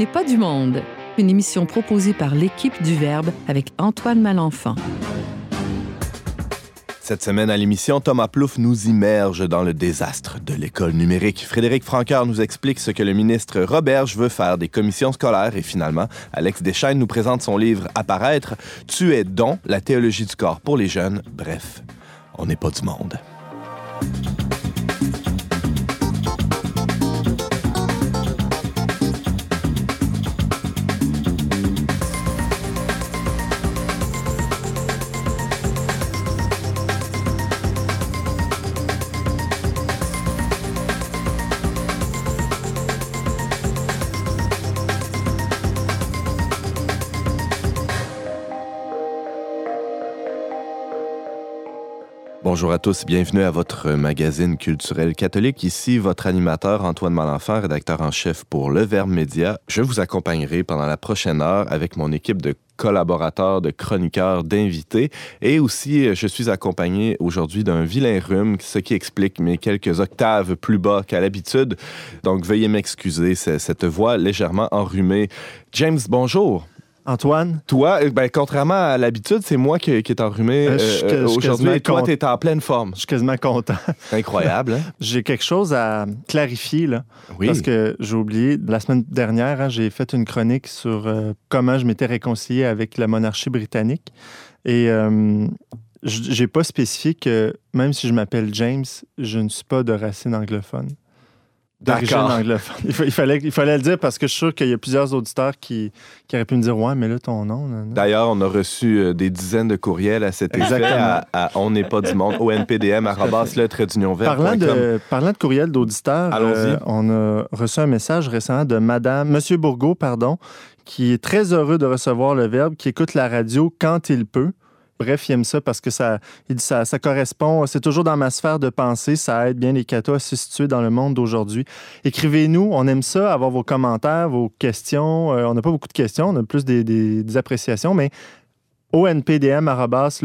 n'est pas du monde, une émission proposée par l'équipe du Verbe avec Antoine Malenfant. Cette semaine à l'émission, Thomas Plouffe nous immerge dans le désastre de l'école numérique. Frédéric Francaire nous explique ce que le ministre Roberge veut faire des commissions scolaires et finalement, Alex Deschaines nous présente son livre Apparaître, Tu es don, la théologie du corps pour les jeunes. Bref, on n'est pas du monde. Bonjour à tous, bienvenue à votre magazine culturel catholique. Ici votre animateur Antoine Malenfant, rédacteur en chef pour Le Verbe Média. Je vous accompagnerai pendant la prochaine heure avec mon équipe de collaborateurs, de chroniqueurs, d'invités. Et aussi, je suis accompagné aujourd'hui d'un vilain rhume, ce qui explique mes quelques octaves plus bas qu'à l'habitude. Donc, veuillez m'excuser, cette voix légèrement enrhumée. James, bonjour. Antoine? Toi, euh, ben, contrairement à l'habitude, c'est moi qui, qui est enrhumé euh, euh, aujourd'hui toi, tu es en pleine forme. Je suis quasiment content. Incroyable. Hein? j'ai quelque chose à clarifier, là. Oui. Parce que j'ai oublié, la semaine dernière, hein, j'ai fait une chronique sur comment je m'étais réconcilié avec la monarchie britannique. Et j'ai pas spécifié que même si je m'appelle James, je ne suis pas de racine anglophone d'origine anglophone. Il, fallait, il fallait le dire parce que je suis sûr qu'il y a plusieurs auditeurs qui, qui auraient pu me dire Ouais, mais là, ton nom. D'ailleurs, on a reçu euh, des dizaines de courriels à cet effet à, On n'est pas du monde, onpdm, le trait d'union Parlant de, parlant de courriels d'auditeurs, euh, on a reçu un message récemment de Madame, Monsieur Bourgault, pardon, qui est très heureux de recevoir le verbe, qui écoute la radio quand il peut. Bref, il aime ça parce que ça, ça, correspond, c'est toujours dans ma sphère de pensée, ça aide bien les cathos à se situer dans le monde d'aujourd'hui. Écrivez-nous, on aime ça, avoir vos commentaires, vos questions. Euh, on n'a pas beaucoup de questions, on a plus des, des appréciations, mais onpdm.com.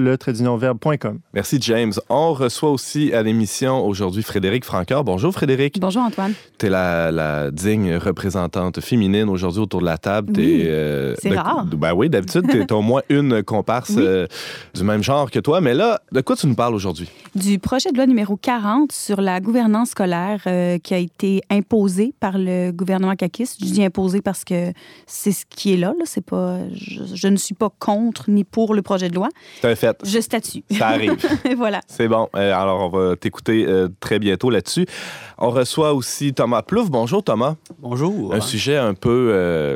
Merci, James. On reçoit aussi à l'émission aujourd'hui Frédéric Francoeur. Bonjour, Frédéric. Bonjour, Antoine. Tu es la, digne représentante féminine aujourd'hui autour de la table. Euh, c'est ben, rare. Ben oui, d'habitude, tu es au moins une comparse euh, du même genre que toi. Mais là, de quoi tu nous parles aujourd'hui? Du projet de loi numéro 40 sur la gouvernance scolaire euh, qui a été imposé par le gouvernement CAQIS. Je dis imposé parce que c'est ce qui est là. là. C'est pas, je, je ne suis pas contre ni pour le projet de loi. C'est un fait. Je statue. Ça arrive. voilà. C'est bon. Euh, alors, on va t'écouter euh, très bientôt là-dessus. On reçoit aussi Thomas Plouf. Bonjour, Thomas. Bonjour. Un sujet un peu, euh,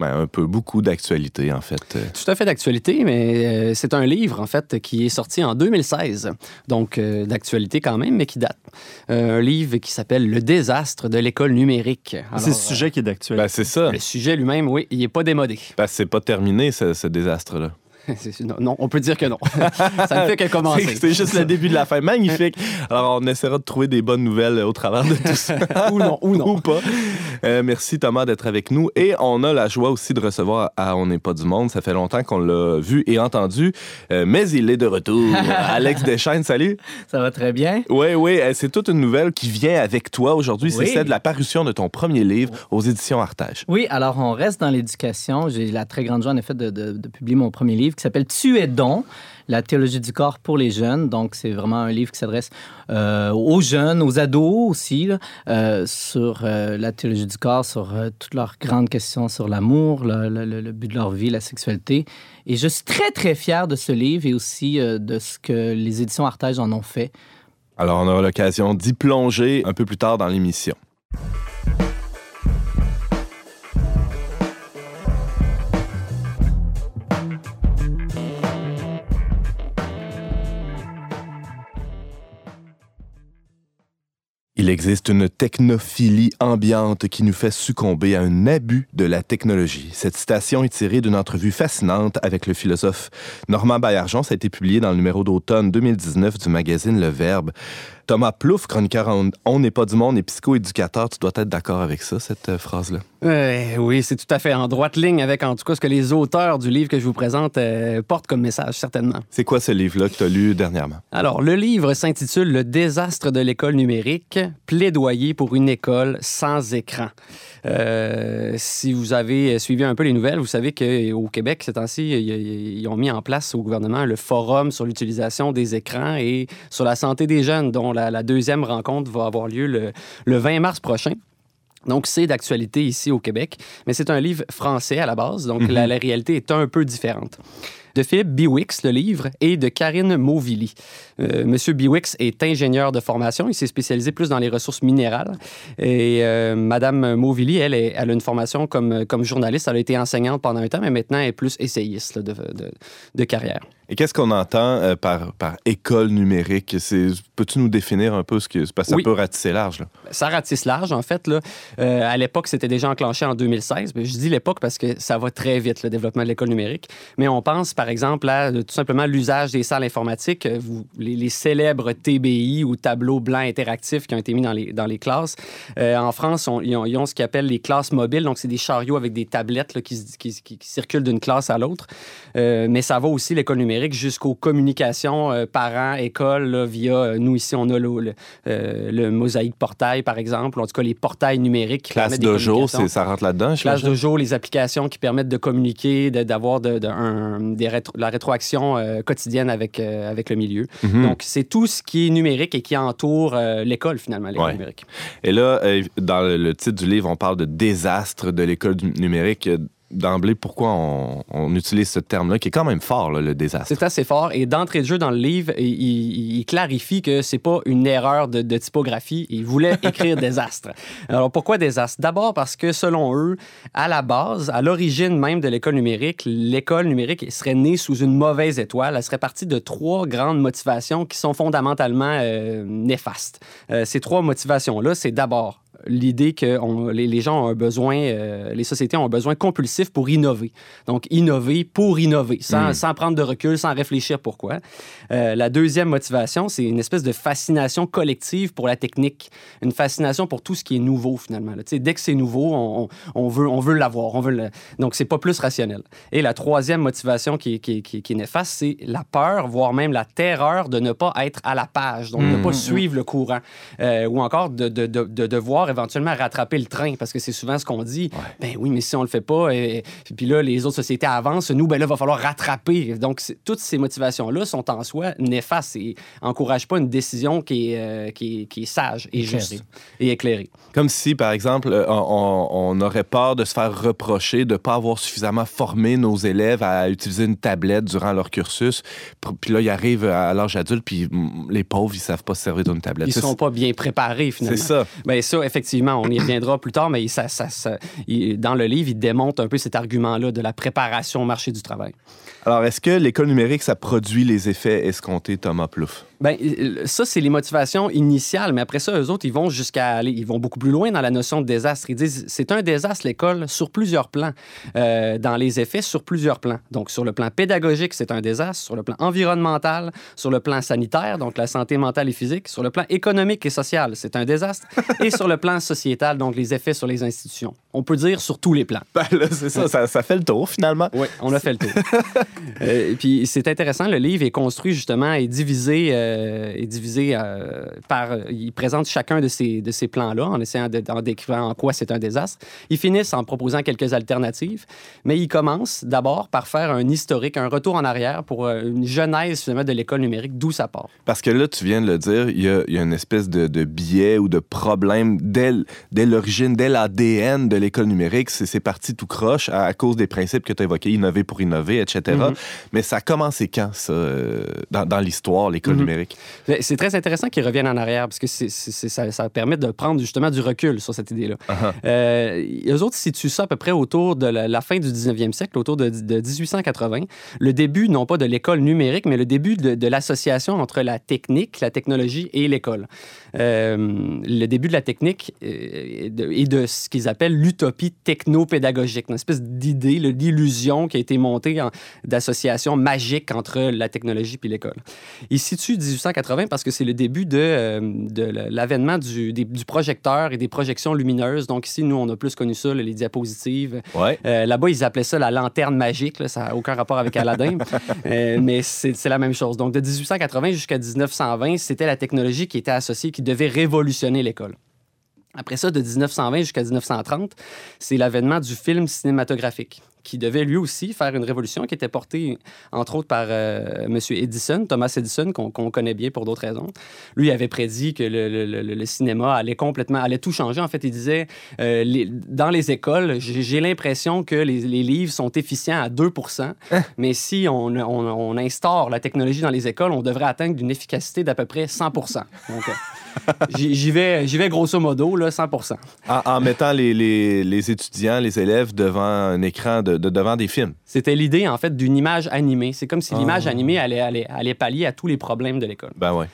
ben, un peu beaucoup d'actualité, en fait. Tout à fait d'actualité, mais c'est un livre, en fait, qui est sorti en 2016. Donc, d'actualité quand même, mais qui date. un livre qui s'appelle Le désastre de l'école numérique. C'est ce sujet qui est d'actualité. Ben, c'est ça. Le sujet lui-même, oui, il n'est pas démodé. Ben, c'est pas terminé, ce désastre-là. non, on peut dire que non. ça ne fait que commencer. C'est juste le début de la fin. Magnifique. Alors, on essaiera de trouver des bonnes nouvelles au travers de tout ça. ou non, ou non. Ou pas. Euh, merci Thomas d'être avec nous. Et on a la joie aussi de recevoir à On n'est pas du monde. Ça fait longtemps qu'on l'a vu et entendu, euh, mais il est de retour. Alex Deschaines, salut. Ça va très bien. Oui, oui. Euh, c'est toute une nouvelle qui vient avec toi aujourd'hui. C'est celle de la parution de ton premier livre aux éditions Artage. Oui, alors on reste dans l'éducation. J'ai la très grande joie, en effet, de, de publier mon premier livre qui s'appelle Tu es don la théologie du corps pour les jeunes. Donc, c'est vraiment un livre qui s'adresse euh, aux jeunes, aux ados aussi, euh, sur euh, la théologie du corps, sur toutes leurs grandes questions sur l'amour, le, but de leur vie, la sexualité. Et je suis très, très fier de ce livre et aussi de ce que les éditions Artage en ont fait. Alors, on aura l'occasion d'y plonger un peu plus tard dans l'émission. Il existe une technophilie ambiante qui nous fait succomber à un abus de la technologie. Cette citation est tirée d'une entrevue fascinante avec le philosophe Normand Baillargeon. Ça a été publié dans le numéro d'automne 2019 du magazine Le Verbe. Thomas Plouffe, chroniqueur On n'est pas du monde et psychoéducateur, tu dois être d'accord avec ça, cette euh, phrase-là? Euh, oui, c'est tout à fait en droite ligne avec, en tout cas, ce que les auteurs du livre que je vous présente euh, portent comme message, certainement. C'est quoi ce livre-là que tu as lu dernièrement? Alors, le livre s'intitule Le désastre de l'école numérique, plaidoyer pour une école sans écran. Euh, si vous avez suivi un peu les nouvelles, vous savez qu'au Québec, ces temps-ci, ils ont mis en place au gouvernement le forum sur l'utilisation des écrans et sur la santé des jeunes, dont la, deuxième rencontre va avoir lieu le, le 20 mars prochain. Donc, c'est d'actualité ici au Québec, mais c'est un livre français à la base, donc la, mhm. la, réalité est un peu différente de Philippe Biwix, le livre, et de Karine Mauvilly. Euh, Monsieur Biwix est ingénieur de formation. Il s'est spécialisé plus dans les ressources minérales. Et euh, Madame Mauvilly, elle, elle a une formation comme, comme journaliste. Elle a été enseignante pendant un temps, mais maintenant elle est plus essayiste de, de, de carrière. Et qu'est-ce qu'on entend euh, par, par école numérique? Peux-tu nous définir un peu ce que... Parce que ça peut ratisser large. Là. Ça ratisse large, en fait. Là. Euh, à l'époque, c'était déjà enclenché en 2016. Mais je dis l'époque parce que ça va très vite, le développement de l'école numérique. Mais on pense, par exemple, à tout simplement l'usage des salles informatiques, euh, vous, les, célèbres TBI ou tableaux blancs interactifs qui ont été mis dans les, dans les classes. en France, ils, ont, ce qu'ils appellent les classes mobiles. Donc, c'est des chariots avec des tablettes là, qui, qui, qui, circulent d'une classe à l'autre. mais ça va aussi, l'école numérique jusqu'aux communications euh, parents-école via, euh, nous ici, on a le, euh, le, mosaïque portail, par exemple, en tout cas les portails numériques. Classe de jour, ça rentre là-dedans, Classe de jour, les applications qui permettent de communiquer, d'avoir de, la rétroaction quotidienne avec, avec le milieu. Mhm. Donc, c'est tout ce qui est numérique et qui entoure l'école, finalement, l'école numérique. Et là, dans le titre du livre, on parle de désastre de l'école numérique d'emblée pourquoi on, utilise ce terme-là, qui est quand même fort, le désastre. C'est assez fort. Et d'entrée de jeu dans le livre, il, clarifie que c'est pas une erreur de, typographie. Il voulait écrire désastre. Alors pourquoi désastre? D'abord parce que selon eux, à la base, à l'origine même de l'école numérique, l'école numérique serait née sous une mauvaise étoile. Elle serait partie de trois grandes motivations qui sont fondamentalement euh, néfastes. Euh, ces trois motivations-là, c'est d'abord l'idée que les, gens ont un besoin, euh, les sociétés ont un besoin compulsif pour innover. Donc, innover pour innover, sans, hmm. prendre de recul, sans réfléchir pourquoi. Euh, la deuxième motivation, c'est une espèce de fascination collective pour la technique, une fascination pour tout ce qui est nouveau, finalement. Dès que c'est nouveau, on, veut, on veut l'avoir. On veut le... Donc, c'est pas plus rationnel. Et la troisième motivation qui, qui, qui, qui est néfaste, c'est la peur, voire même la terreur de ne pas être à la page, donc de ne pas hmm. suivre le courant, euh, ou encore de, de, de, de devoir éventuellement rattraper le train parce que c'est souvent ce qu'on dit. Ben oui, mais si on le fait pas, et, puis là, les autres sociétés avancent, nous, ben là, il va falloir rattraper. Donc, toutes ces motivations-là sont en soi néfastes et n'encouragent pas une décision qui est, euh, qui, est, sage et juste et éclairée. Comme si, par exemple, euh, on, aurait peur de se faire reprocher de ne pas avoir suffisamment formé nos élèves à utiliser une tablette durant leur cursus. Puis là, ils arrivent à l'âge adulte, puis mm, les pauvres, ils savent pas se servir d'une tablette. Ils sont pas bien préparés, finalement. C'est ça. Bien, ça, effectivement, on y reviendra plus tard, mais ça, ça, dans le livre, il démontre un peu cet argument-là de la préparation au marché du travail. Alors, est-ce que l'école numérique, ça produit les effets escomptés, Thomas Plouffe? Bien, ça, c'est les motivations initiales, mais après ça, eux autres, ils vont jusqu'à aller, ils vont beaucoup plus loin dans la notion de désastre. Ils disent, c'est un désastre, l'école, sur plusieurs plans, euh, dans les effets sur plusieurs plans. Donc, sur le plan pédagogique, c'est un désastre, sur le plan environnemental, sur le plan sanitaire, donc la santé mentale et physique, sur le plan économique et social, c'est un désastre, et sur le plan sociétal, donc les effets sur les institutions. On peut dire sur tous les plans. Ben c'est ça, ça, ça, fait le tour, finalement. Oui, on a fait le tour. euh, puis, c'est intéressant, le livre est construit justement et divisé... Euh, euh, est divisé euh, par. Ils présentent chacun de ces, de ces plans-là en essayant d'en décrire en quoi c'est un désastre. Ils finissent en proposant quelques alternatives, mais ils commencent d'abord par faire un historique, un retour en arrière pour euh, une genèse finalement de l'école numérique, d'où ça part. Parce que là, tu viens de le dire, il y a, il y a une espèce de, de, biais ou de problème dès, dès l'origine, dès l'ADN de l'école numérique. C'est parti tout croche à, cause des principes que tu as évoqués, innover pour innover, etc. Mm-hmm. Mais ça a commencé quand, ça, dans, dans l'histoire, l'école mm-hmm. numérique? C'est très intéressant qu'ils reviennent en arrière parce que ça, permet de prendre justement du recul sur cette idée-là. Euh, eux autres situent ça à peu près autour de la, fin du 19e siècle, autour de, 1880. Le début, non pas de l'école numérique, mais le début de, l'association entre la technique, la technologie et l'école. Euh, le début de la technique euh, et de, ce qu'ils appellent l'utopie techno-pédagogique, une espèce d'idée, l'illusion qui a été montée d'association magique entre la technologie et l'école. Ils situent 1880 parce que c'est le début de, euh, de l'avènement du, du, projecteur et des projections lumineuses. Donc ici, nous, on a plus connu ça, les diapositives. Ouais. Euh, là-bas, ils appelaient ça la lanterne magique. ça n'a aucun rapport avec Aladdin, euh, mais c'est la même chose. Donc de 1880 jusqu'à 1920, c'était la technologie qui était associée, qui devait révolutionner l'école. Après ça, de 1920 jusqu'à 1930, c'est l'avènement du film cinématographique qui devait lui aussi faire une révolution qui était portée, entre autres, par euh, M. Edison, Thomas Edison, qu'on connaît bien pour d'autres raisons. Lui avait prédit que le, cinéma allait complètement, allait tout changer. En fait, il disait, euh, dans les écoles, j'ai l'impression que les, livres sont efficients à 2 hein? mais si on, on, instaure la technologie dans les écoles, on devrait atteindre une efficacité d'à peu près 100 Donc, euh, j'y vais, vais grosso modo, là, 100 en, en mettant les, les, les, étudiants, les élèves devant un écran de, devant des films. C'était l'idée, en fait, d'une image animée. C'est comme si l'image ah. animée allait, allait, allait, pallier à tous les problèmes de l'école. Ben ouais.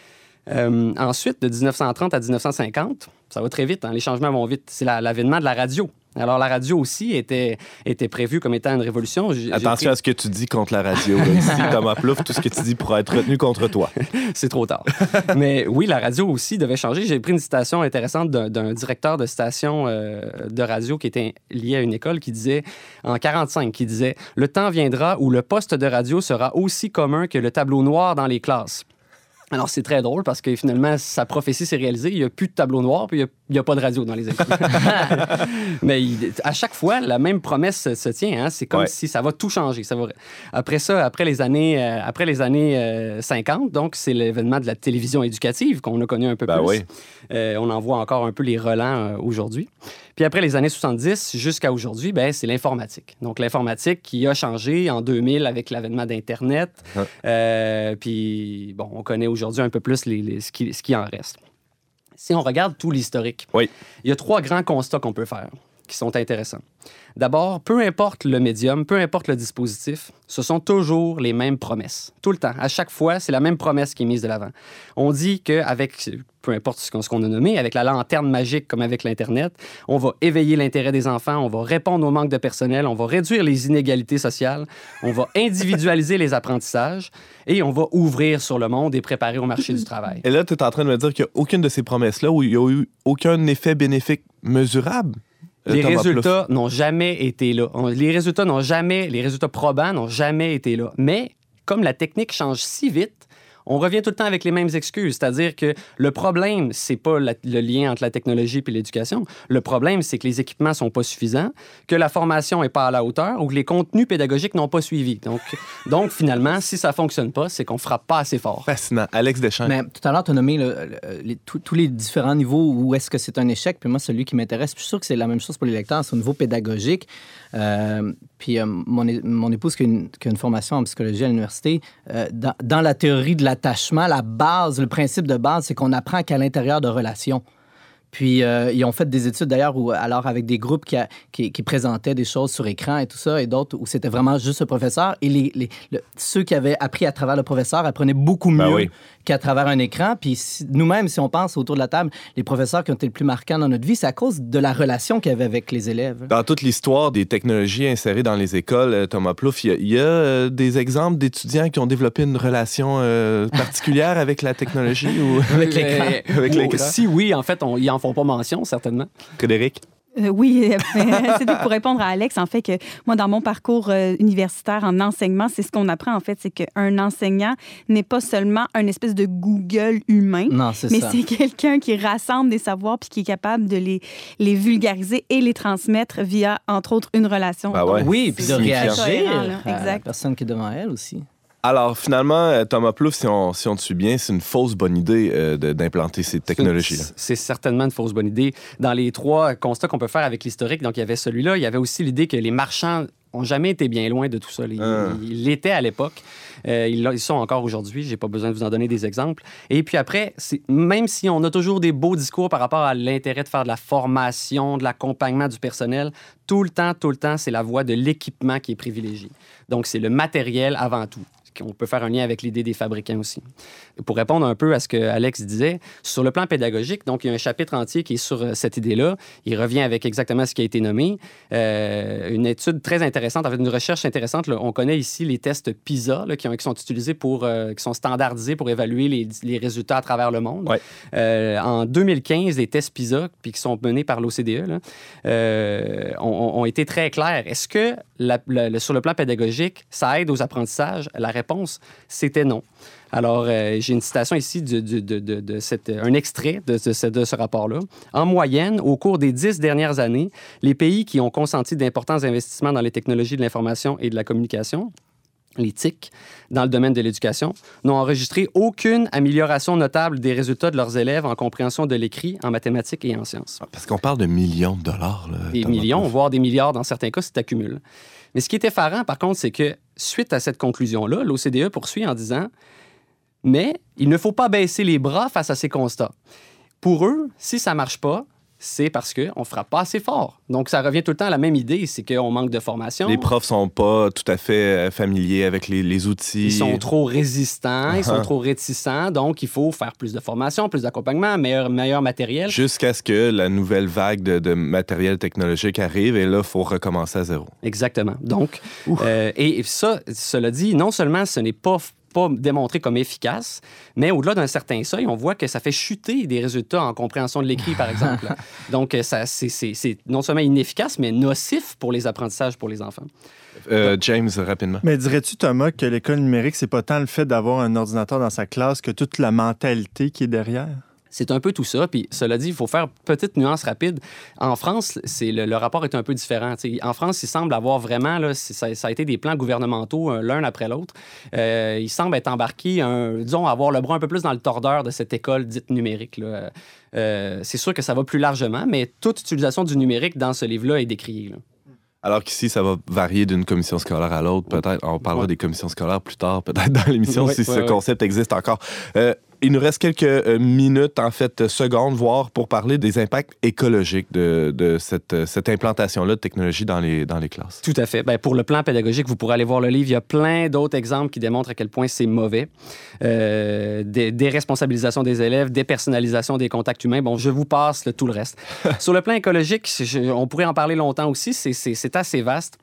Euh, ensuite, de 1930 à 1950, ça va très vite, hein, les changements vont vite. C'est l'avènement de la radio. Alors, la radio aussi était, était prévue comme étant une révolution. Attention à ce que tu dis contre la radio. Ici, Thomas Plouffe, tout ce que tu dis pourra être retenu contre toi. C'est trop tard. Mais oui, la radio aussi devait changer. J'ai pris une citation intéressante d'un directeur de station euh, de radio qui était lié à une école qui disait, en 45, qui disait « Le temps viendra où le poste de radio sera aussi commun que le tableau noir dans les classes. » Alors, c'est très drôle parce que finalement, sa prophétie s'est réalisée. Il n'y a plus de tableau noir, puis il n'y a, pas de radio dans les écoles. Mais à chaque fois, la même promesse se, tient. Hein. C'est comme si ça va tout changer. Ça va... Après ça, après les années, euh, après les années 50, euh, donc, c'est l'événement de la télévision éducative qu'on a connu un peu ben plus. Euh, on en voit encore un peu les relents aujourd'hui. Puis après les années 70 jusqu'à aujourd'hui, ben, c'est l'informatique. Donc l'informatique qui a changé en 2000 avec l'avènement d'Internet. Ah. Puis bon, on connaît aujourd'hui un peu plus les, ce, qui, ce, qui, en reste. Si on regarde tout l'historique, oui. il y a trois grands constats qu'on peut faire qui sont intéressants. D'abord, peu importe le médium, peu importe le dispositif, ce sont toujours les mêmes promesses. Tout le temps. À chaque fois, c'est la même promesse qui est mise de l'avant. On dit qu'avec, peu importe ce qu'on a nommé, avec la lanterne magique comme avec l'Internet, on va éveiller l'intérêt des enfants, on va répondre au manque de personnel, on va réduire les inégalités sociales, on va individualiser les apprentissages et on va ouvrir sur le monde et préparer au marché du travail. Et là, tu es en train de me dire qu'il n'y a aucune de ces promesses-là où il n'y a eu aucun effet bénéfique mesurable? Les résultats n'ont jamais été là. Les résultats n'ont jamais, les résultats probants n'ont jamais été là. Mais comme la technique change si vite, on revient tout le temps avec les mêmes excuses. C'est-à-dire que le problème, c'est pas le lien entre la technologie et l'éducation. Le problème, c'est que les équipements sont pas suffisants, que la formation est pas à la hauteur ou que les contenus pédagogiques n'ont pas suivi. Donc, donc finalement, si ça fonctionne pas, c'est qu'on frappe pas assez fort. Fascinant. Alex Deschamps. Mais tout à l'heure, tu as nommé tous les différents niveaux où est-ce que c'est un échec. Puis moi, celui qui m'intéresse, je suis sûr que c'est la même chose pour les lecteurs, c'est au niveau pédagogique. Euh, puis euh, mon, épouse qui a, une, qui a, une, formation en psychologie à l'université, euh, dans, dans, la théorie de l'attachement, la base, le principe de base, c'est qu'on apprend qu'à l'intérieur de relations. Puis euh, ils ont fait des études d'ailleurs où alors avec des groupes qui, qui, présentaient des choses sur écran et tout ça, et d'autres où c'était vraiment juste le professeur. Et les, ceux qui avaient appris à travers le professeur apprenaient beaucoup ben mieux qu'à travers un écran. Puis nous-mêmes, si on pense autour de la table, les professeurs qui ont été le plus marquants dans notre vie, c'est à cause de la relation qu'il y avait avec les élèves. Dans toute l'histoire des technologies insérées dans les écoles, euh, Thomas Plouffe, il y a, euh, des exemples d'étudiants qui ont développé une relation particulière avec la technologie ou avec l'écran. avec Si oui, en fait, on, y en font pas mention, certainement. Frédéric? Euh, oui, c'est pour répondre à Alex, en fait, que moi, dans mon parcours euh, universitaire en enseignement, c'est ce qu'on apprend, en fait, c'est qu'un enseignant n'est pas seulement un espèce de Google humain, mais c'est quelqu'un qui rassemble des savoirs puis qui est capable de les, les vulgariser et les transmettre via, entre autres, une relation. Bah oui, puis de réagir à la personne qui est devant elle aussi. Alors, finalement, euh, Thomas Plouffe, si on, si on te suit bien, c'est une fausse bonne idée euh, d'implanter ces technologies-là. C'est certainement une fausse bonne idée. Dans les trois constats qu'on peut faire avec l'historique, donc il y avait celui-là, il y avait aussi l'idée que les marchands ont jamais été bien loin de tout ça. Ils ah. l'étaient à l'époque. Euh, ils, sont encore aujourd'hui. J'ai pas besoin de vous en donner des exemples. Et puis après, même si on a toujours des beaux discours par rapport à l'intérêt de faire de la formation, de l'accompagnement du personnel, tout le temps, tout le temps, c'est la voie de l'équipement qui est privilégiée. Donc, c'est le matériel avant tout on peut faire un lien avec l'idée des fabricants aussi. Pour répondre un peu à ce que Alex disait, sur le plan pédagogique, donc il y a un chapitre entier qui est sur euh, cette idée-là. Il revient avec exactement ce qui a été nommé. Euh, une étude très intéressante, en fait, une recherche intéressante. on connaît ici les tests PISA qui, ont, qui, sont utilisés pour, qui sont standardisés pour évaluer les, les résultats à travers le monde. en 2015, les tests PISA, puis qui sont menés par l'OCDE, ont, été très clairs. Est-ce que sur le plan pédagogique, ça aide aux apprentissages? La réponse, c'était non. Alors, euh, j'ai une citation ici de, de, cette, un extrait de, ce, rapport-là. En moyenne, au cours des dix dernières années, les pays qui ont consenti d'importants investissements dans les technologies de l'information et de la communication, les TIC, dans le domaine de l'éducation, n'ont enregistré aucune amélioration notable des résultats de leurs élèves en compréhension de l'écrit, en mathématiques et en sciences. Ah, parce qu'on parle de millions de dollars. Là, des millions, voire des milliards dans certains cas, c'est accumule. Mais ce qui est effarant, par contre, c'est que suite à cette conclusion-là, l'OCDE poursuit en disant Mais il ne faut pas baisser les bras face à ces constats. Pour eux, si ça ne marche pas, c'est parce qu'on ne frappe pas assez fort. Donc, ça revient tout le temps à la même idée, c'est qu'on manque de formation. Les profs sont pas tout à fait euh, familiers avec les, outils. Ils sont trop résistants, ils sont uh-huh. trop réticents, donc il faut faire plus de formation, plus d'accompagnement, meilleur, meilleur matériel. Jusqu'à ce que la nouvelle vague de, matériel technologique arrive, et là, il faut recommencer à zéro. Exactement. Donc, euh, et ça, cela dit, non seulement ce n'est pas pas démontré comme efficace, mais au-delà d'un certain seuil, on voit que ça fait chuter des résultats en compréhension de l'écrit, par exemple. Donc, ça, c'est, non seulement inefficace, mais nocif pour les apprentissages pour les enfants. Euh, James, rapidement. Mais dirais-tu, Thomas, que l'école numérique, c'est pas tant le fait d'avoir un ordinateur dans sa classe que toute la mentalité qui est derrière? C'est un peu tout ça. Puis cela dit, il faut faire petite nuance rapide. En France, c'est le, rapport est un peu différent. en France, il semble avoir vraiment, là, ça, a été des plans gouvernementaux euh, l'un après l'autre. Euh, il semble être embarqué, un, disons, avoir le bras un peu plus dans le tordeur de cette école dite numérique. Euh, c'est sûr que ça va plus largement, mais toute utilisation du numérique dans ce livre-là est décriée. Alors qu'ici, ça va varier d'une commission scolaire à l'autre. Peut-être, on parlera des commissions scolaires plus tard, peut-être dans l'émission, si ce concept existe encore. Il nous reste quelques euh, minutes, en fait, secondes, voire pour parler des impacts écologiques de, cette, euh, cette implantation-là de technologie dans les, dans les classes. Tout à fait. Bien, pour le plan pédagogique, vous pourrez aller voir le livre. Il y a plein d'autres exemples qui démontrent à quel point c'est mauvais. Euh, des, déresponsabilisation des élèves, dépersonnalisation des contacts humains. Bon, je vous passe le, tout le reste. Sur le plan écologique, on pourrait en parler longtemps aussi. C'est assez vaste.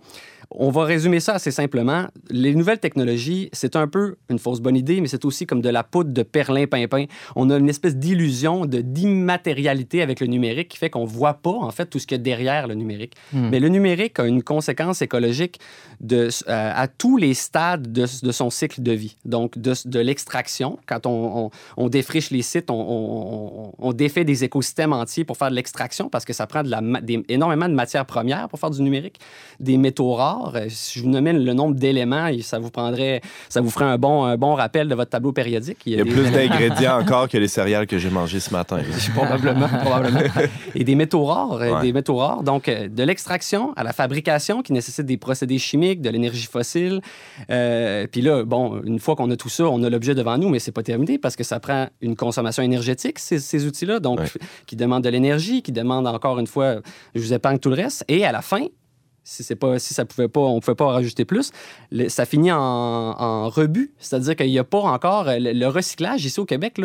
On va résumer ça assez simplement. Les nouvelles technologies, c'est un peu une fausse bonne idée, mais c'est aussi comme de la poudre de perlin-pimpin. On a une espèce d'illusion de d'immatérialité avec le numérique qui fait qu'on voit pas, en fait, tout ce qu'il y a derrière le numérique. Hmm. Mais le numérique a une conséquence écologique de, euh, à tous les stades de, son cycle de vie. Donc, de, l'extraction, quand on, défriche les sites, on, défait des écosystèmes entiers pour faire de l'extraction parce que ça prend de la, énormément de matières premières pour faire du numérique, des métaux rares euh, si je vous nommais le nombre d'éléments, ça vous prendrait, ça vous ferait un bon, un bon rappel de votre tableau périodique. Il y a, plus d'ingrédients encore que les céréales que j'ai mangées ce matin. probablement, probablement. Et des métaux rares, euh, des métaux rares. Donc, euh, de l'extraction à la fabrication qui nécessite des procédés chimiques, de l'énergie fossile. puis là, bon, une fois qu'on a tout ça, on a l'objet devant nous, mais c'est pas terminé parce que ça prend une consommation énergétique, ces, ces outils-là, donc qui demandent de l'énergie, qui demandent encore une fois, je vous épargne tout le reste. Et à la fin, si c'est pas si ça pouvait pas on pouvait pas en rajouter plus. Ça finit en, rebut. C'est-à-dire qu'il n'y a pas encore le, recyclage ici au Québec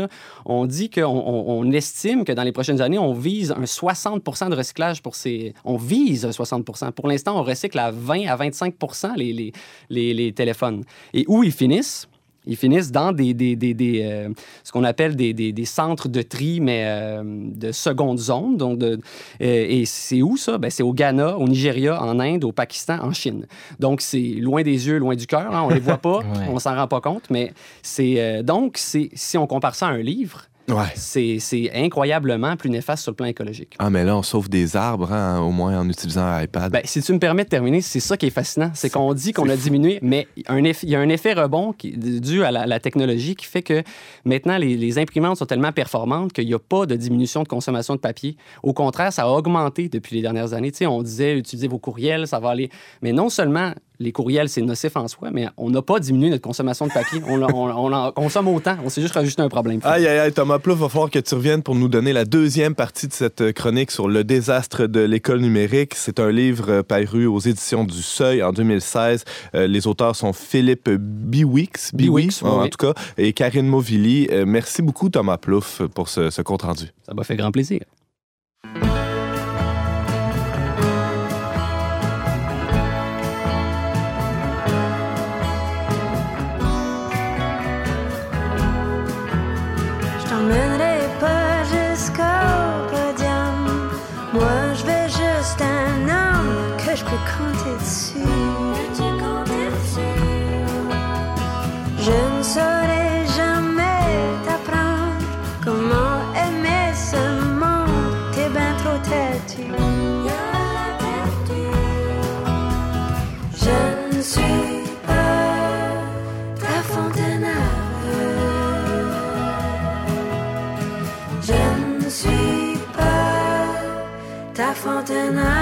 on dit qu'on on, estime que dans les prochaines années on vise un 60 de recyclage pour ces on vise un 60 pour l'instant on recycle à 20 à 25 les, les, les, les téléphones. Et où ils finissent? Ils finissent dans des, des, des, des euh, ce qu'on appelle des, centres de tri, mais euh, de seconde zone. Donc de, euh, et c'est où ça? Ben, c'est au Ghana, au Nigeria, en Inde, au Pakistan, en Chine. Donc c'est loin des yeux, loin du cœur. Hein, on ne les voit pas, on s'en rend pas compte. Mais c'est donc si on compare ça à un livre, Ouais. C'est incroyablement plus néfaste sur le plan écologique. Ah, mais là, on sauve des arbres, hein, au moins en utilisant un iPad. Ben, si tu me permets de terminer, c'est ça qui est fascinant. C'est qu'on dit qu'on a diminué, mais il y a un effet rebond qui, dû à la, technologie qui fait que maintenant, les, imprimantes sont tellement performantes qu'il n'y a pas de diminution de consommation de papier. Au contraire, ça a augmenté depuis les dernières années. Tu sais, on disait, utilisez vos courriels, ça va aller. Mais non seulement les courriels, c'est nocif en soi, mais on n'a pas diminué notre consommation de papier. On, en consomme autant. On s'est juste rajouté un problème. Aïe, aïe, aïe, Thomas Plouf, va falloir que tu reviennes pour nous donner la deuxième partie de cette chronique sur le désastre de l'école numérique. C'est un livre paru aux éditions du Seuil en 2016. Euh, les auteurs sont Philippe Biwix, Biwix, en tout cas, et Karine Movilly. Euh, merci beaucoup, Thomas Plouf, pour ce, ce compte-rendu. Ça m'a fait grand plaisir. je peux compter dessus. Je, ne saurais jamais t'apprendre comment aimer ce monde. T'es bien trop têtu. Je ne suis pas ta fontaine. Je ne suis pas ta Fontaine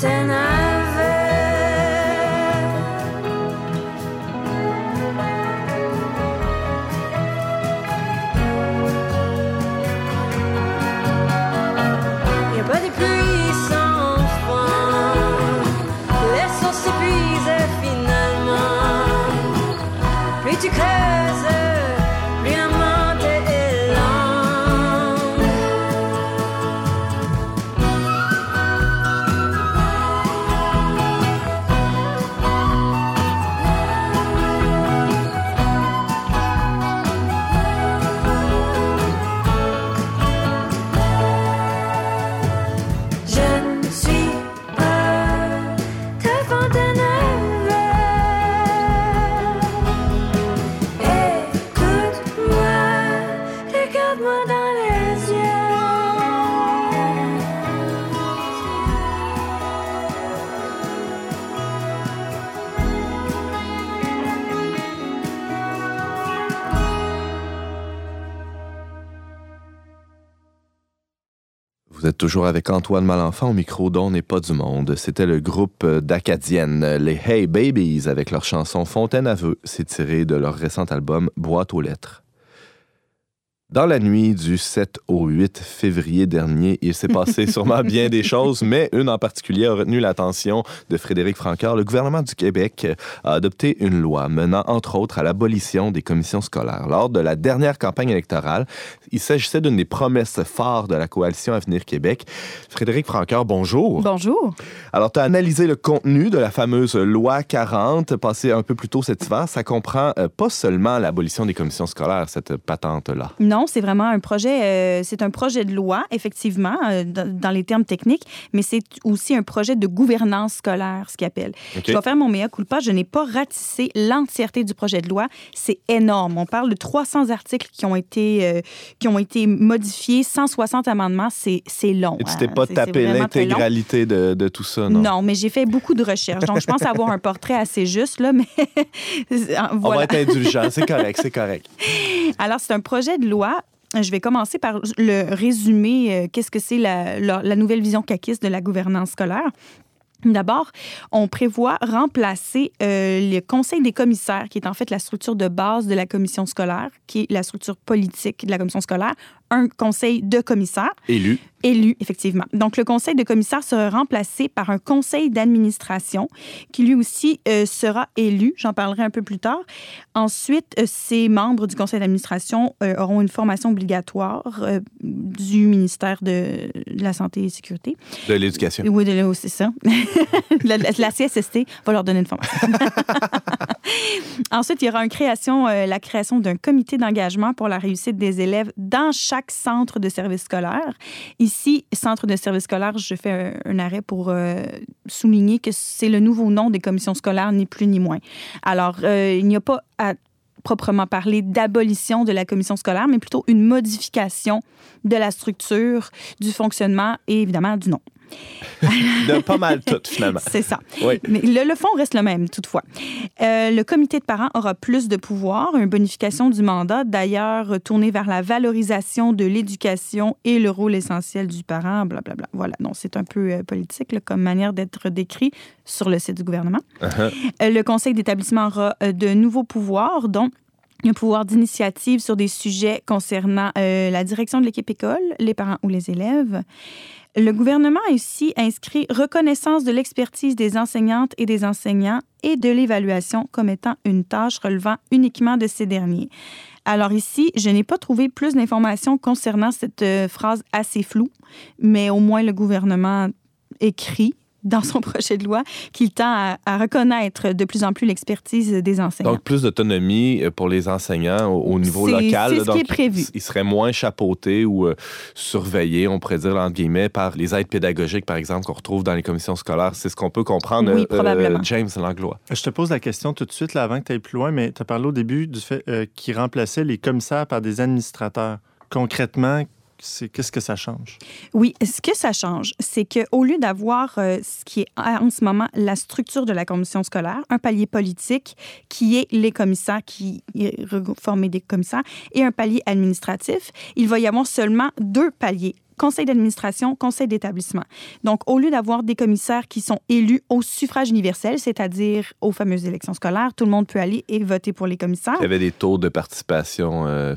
ten I toujours avec Antoine Malenfant au micro d'On n'est pas du monde. C'était le groupe d'Acadiennes, les Hey Babies, avec leur chanson Fontaine à vœux. C'est tiré de leur récent album Boîte aux lettres. Dans la nuit du 7 au 8 février dernier, il s'est passé sûrement bien des choses, mais une en particulier a retenu l'attention de Frédéric Francoeur. Le gouvernement du Québec a adopté une loi menant entre autres à l'abolition des commissions scolaires. Lors de la dernière campagne électorale, il s'agissait d'une des promesses phares de la coalition Avenir Québec. Frédéric Francoeur, bonjour. Bonjour. Alors, tu as analysé le contenu de la fameuse loi 40 passée un peu plus tôt cet hiver. Ça comprend euh, pas seulement l'abolition des commissions scolaires, cette patente-là. Non, non, c'est vraiment un projet, euh, c'est un projet de loi, effectivement, euh, dans, les termes techniques, mais c'est aussi un projet de gouvernance scolaire, ce qu'il appelle. Je vais faire mon mea culpa. Je n'ai pas ratissé l'entièreté du projet de loi. C'est énorme. On parle de 300 articles qui ont été, euh, qui ont été modifiés, 160 amendements. C'est long. Et tu t'es hein. pas tapé l'intégralité de, de, tout ça, non? Non, mais j'ai fait beaucoup de recherches. Donc, je pense avoir un portrait assez juste, là, mais voilà. On va être indulgent. C'est correct, c'est correct. Alors, c'est un projet de loi je vais commencer par le résumé. Euh, qu'est-ce que c'est la, la, nouvelle vision caquiste de la gouvernance scolaire? D'abord, on prévoit remplacer euh, le conseil des commissaires, qui est en fait la structure de base de la commission scolaire, qui est la structure politique de la commission scolaire, un conseil de commissaires. Élu. Élu, effectivement. Donc, le conseil de commissaires sera remplacé par un conseil d'administration qui lui aussi euh, sera élu. J'en parlerai un peu plus tard. Ensuite, euh, ces membres du conseil d'administration euh, auront une formation obligatoire du ministère de, la Santé et Sécurité. De l'Éducation. Oui, de c'est ça. la, la, CSST va leur donner une formation. Ensuite, il y aura création, la création d'un comité d'engagement pour la réussite des élèves dans chaque centre de service scolaire. Ici, centre de service scolaire, je fais un, arrêt pour euh, souligner que c'est le nouveau nom des commissions scolaires, ni plus ni moins. Alors, euh, il n'y a pas à proprement parler d'abolition de la commission scolaire, mais plutôt une modification de la structure, du fonctionnement et évidemment du nom. De pas mal tout, finalement. C'est ça. Mais le, fond reste le même, toutefois. Euh, le comité de parents aura plus de pouvoir, une bonification du mandat, d'ailleurs tournée vers la valorisation de l'éducation et le rôle essentiel du parent, blablabla. Voilà, donc c'est un peu euh, politique comme manière d'être décrit sur le site du gouvernement. Uh-huh. Euh, le conseil d'établissement aura de nouveaux pouvoirs, dont un pouvoir d'initiative sur des sujets concernant la direction de l'équipe école, les parents ou les élèves, le gouvernement a aussi inscrit reconnaissance de l'expertise des enseignantes et des enseignants et de l'évaluation comme étant une tâche relevant uniquement de ces derniers. Alors ici, je n'ai pas trouvé plus d'informations concernant cette euh, phrase assez floue, mais au moins le gouvernement écrit dans son projet de loi qu'il tend à, reconnaître de plus en plus l'expertise des enseignants. Donc, plus d'autonomie euh, pour les enseignants au, niveau local. C'est ce qui est prévu. Ils seraient moins chapeautés ou euh, surveillés, on pourrait dire, entre guillemets, par les aides pédagogiques, par exemple, qu'on retrouve dans les commissions scolaires. C'est ce qu'on peut comprendre, oui, euh, probablement. James Langlois. Je te pose la question tout de suite, là, avant que tu ailles plus loin, mais tu as parlé au début du fait qu'ils remplaçaient les commissaires par des administrateurs. Concrètement, qu'est-ce que ça change? Oui, ce que ça change, c'est qu'au lieu d'avoir euh, ce qui est en ce moment la structure de la commission scolaire, un palier politique qui est les commissaires, qui est formé des commissaires, et un palier administratif, il va y avoir seulement deux paliers conseil d'administration, conseil d'établissement. Donc, au lieu d'avoir des commissaires qui sont élus au suffrage universel, c'est-à-dire aux fameuses élections scolaires, tout le monde peut aller et voter pour les commissaires. Il y avait des taux de participation euh,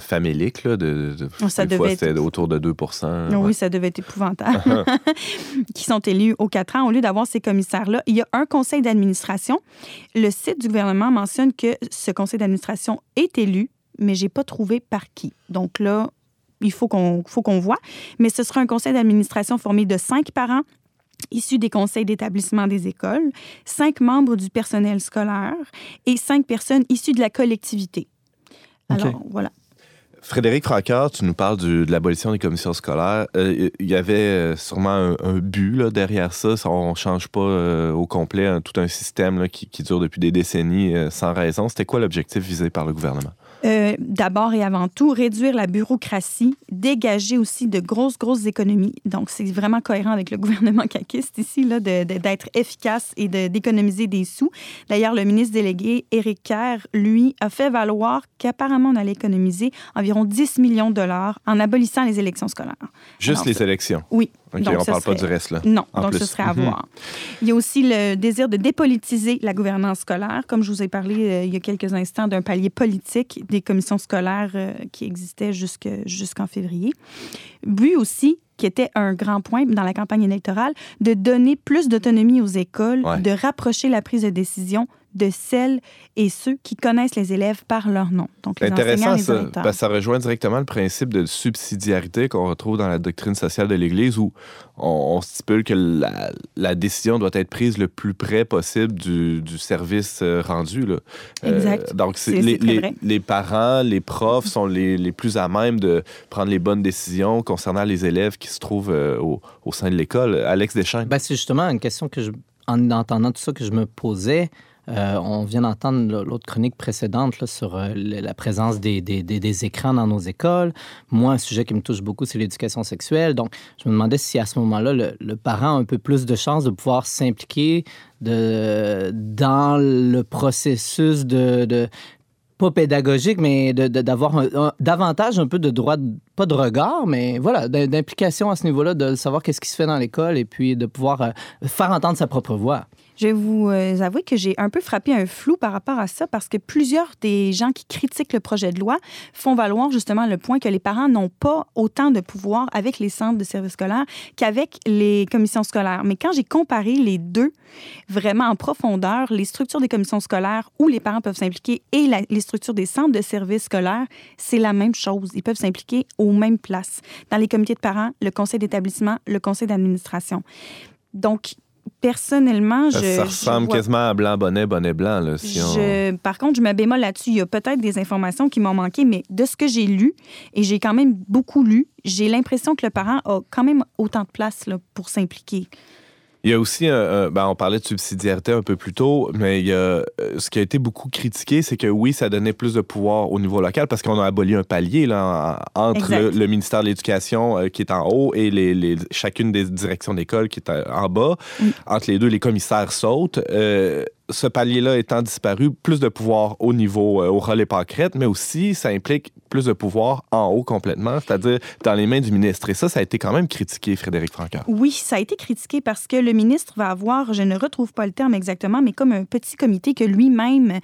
là, de, ça devait fois, c'était autour de 2 Oui, ça devait être épouvantable. qui sont élus aux quatre ans. Au lieu d'avoir ces commissaires-là, il y a un conseil d'administration. Le site du gouvernement mentionne que ce conseil d'administration est élu mais j'ai pas trouvé par qui. Donc là, il faut qu'on faut qu'on voit. Mais ce sera un conseil d'administration formé de cinq parents issus des conseils d'établissement des écoles, cinq membres du personnel scolaire et cinq personnes issues de la collectivité. Alors, voilà. Frédéric Francard, tu nous parles de l'abolition des commissions scolaires. Euh, il y avait euh, sûrement un, but là, derrière ça. On ne change pas euh, au complet tout un système qui, qui, dure depuis des décennies sans raison. C'était quoi l'objectif visé par le gouvernement? Euh, d'abord et avant tout, réduire la bureaucratie, dégager aussi de grosses, grosses économies. Donc, c'est vraiment cohérent avec le gouvernement caquiste ici, d'être efficace et d'économiser des sous. D'ailleurs, le ministre délégué, Éric Kerr, lui, a fait valoir qu'apparemment, on allait économiser environ 10 millions de dollars en abolissant les élections scolaires. Juste les élections? Oui. On ne parle pas du reste, là. Non, donc ce serait à mhm. voir. Il y a aussi le désir de dépolitiser la gouvernance scolaire. Comme je vous ai parlé euh, il y a quelques instants d'un palier politique des commissions scolaires euh, qui existaient jusqu'en février. But aussi qui était un grand point dans la campagne électorale, de donner plus d'autonomie aux écoles, de rapprocher la prise de décision de celles et ceux qui connaissent les élèves par leur nom. Donc, les Intéressant, ça, ça rejoint directement le principe de subsidiarité qu'on retrouve dans la doctrine sociale de l'Église où on, stipule que la, décision doit être prise le plus près possible du, service euh, rendu. Là. Euh, exact. donc, les, les, les, parents, les profs sont les, les, plus à même de prendre les bonnes décisions concernant les élèves qui se trouvent euh, au, au, sein de l'école. Alex Deschamps. Ben, c'est justement une question que je, en entendant tout ça que je me posais. Euh, on vient d'entendre l'autre chronique précédente sur euh, la présence des, écrans dans nos écoles. Moi, un sujet qui me touche beaucoup, c'est l'éducation sexuelle. Donc, je me demandais si à ce moment-là, le, parent a un peu plus de chances de pouvoir s'impliquer dans le processus de, pas pédagogique, mais d'avoir davantage un peu de droit, pas de regard, mais voilà, d'implication à ce niveau-là, de savoir qu'est-ce qui se fait dans l'école et puis de pouvoir euh, faire entendre sa propre voix. Je vais vous euh, avouer que j'ai un peu frappé un flou par rapport à ça parce que plusieurs des gens qui critiquent le projet de loi font valoir justement le point que les parents n'ont pas autant de pouvoir avec les centres de services scolaires qu'avec les commissions scolaires. Mais quand j'ai comparé les deux vraiment en profondeur, les structures des commissions scolaires où les parents peuvent s'impliquer et les structures des centres de services scolaires, c'est la même chose. Ils peuvent s'impliquer aux mêmes places. Dans les comités de parents, le conseil d'établissement, le conseil d'administration. Donc, personnellement, je. Ça ressemble quasiment à blanc, bonnet, bonnet blanc. Là, si Par contre, je me bémol là-dessus. Il y a peut-être des informations qui m'ont manqué, mais de ce que j'ai lu, et j'ai quand même beaucoup lu, j'ai l'impression que le parent a quand même autant de place là, pour s'impliquer. Il y a aussi, ben, on parlait de subsidiarité un peu plus tôt, mais il y a, euh, ce qui a été beaucoup critiqué, c'est que oui, ça donnait plus de pouvoir au niveau local parce qu'on a aboli un palier là, entre le, ministère de l'Éducation euh, qui est en haut et les, chacune des directions d'école qui est en bas. Entre les deux, les commissaires sautent. Euh, ce palier-là étant disparu, plus de pouvoir au niveau, au relais pâquerette, mais aussi ça implique plus de pouvoir en haut complètement, c'est-à-dire dans les mains du ministre. Et ça, ça a été quand même critiqué, Frédéric Francaire. Oui, ça a été critiqué parce que le ministre va avoir, je ne retrouve pas le terme exactement, mais comme un petit comité que lui-même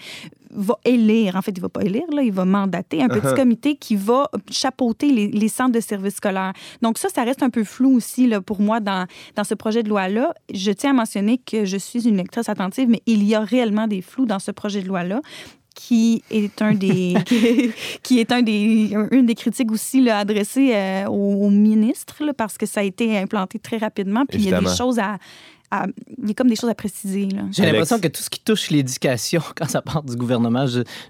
va élire, en fait, il va pas élire, là, il va mandater un petit uh-huh. comité qui va chapeauter les, centres de services scolaires. Donc ça, ça reste un peu flou aussi là, pour moi dans, dans ce projet de loi-là. Je tiens à mentionner que je suis une lectrice attentive, mais il y a réellement des flous dans ce projet de loi-là qui est un des qui est un des une des critiques aussi là, adressées euh, au, ministre parce que ça a été implanté très rapidement puis il y a des choses à, il y a comme des choses à préciser. J'ai l'impression que tout ce qui touche l'éducation, quand ça part du gouvernement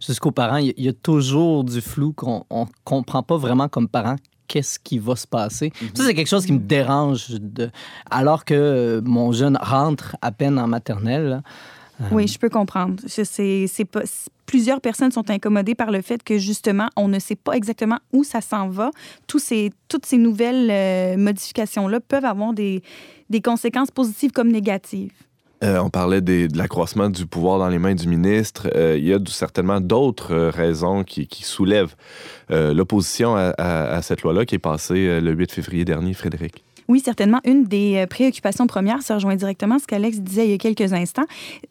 jusqu'aux parents, il y, a toujours du flou qu'on ne comprend pas vraiment comme parents qu'est-ce qui va se passer. Mm-hmm. Ça, c'est quelque chose qui me dérange. De... Alors que mon jeune rentre à peine en maternelle. Oui, je peux comprendre. C'est pas plusieurs personnes sont incommodées par le fait que justement, on ne sait pas exactement où ça s'en va. Tous ces, toutes ces nouvelles euh, modifications-là peuvent avoir des, des, conséquences positives comme négatives. Euh, on parlait de l'accroissement du pouvoir dans les mains du ministre. Euh, il y a certainement d'autres raisons qui, qui soulèvent l'opposition à, à, cette loi-là qui est passée le 8 février dernier, Frédéric. Oui, certainement. Une des euh, préoccupations premières, ça rejoint directement ce qu'Alex disait il y a quelques instants.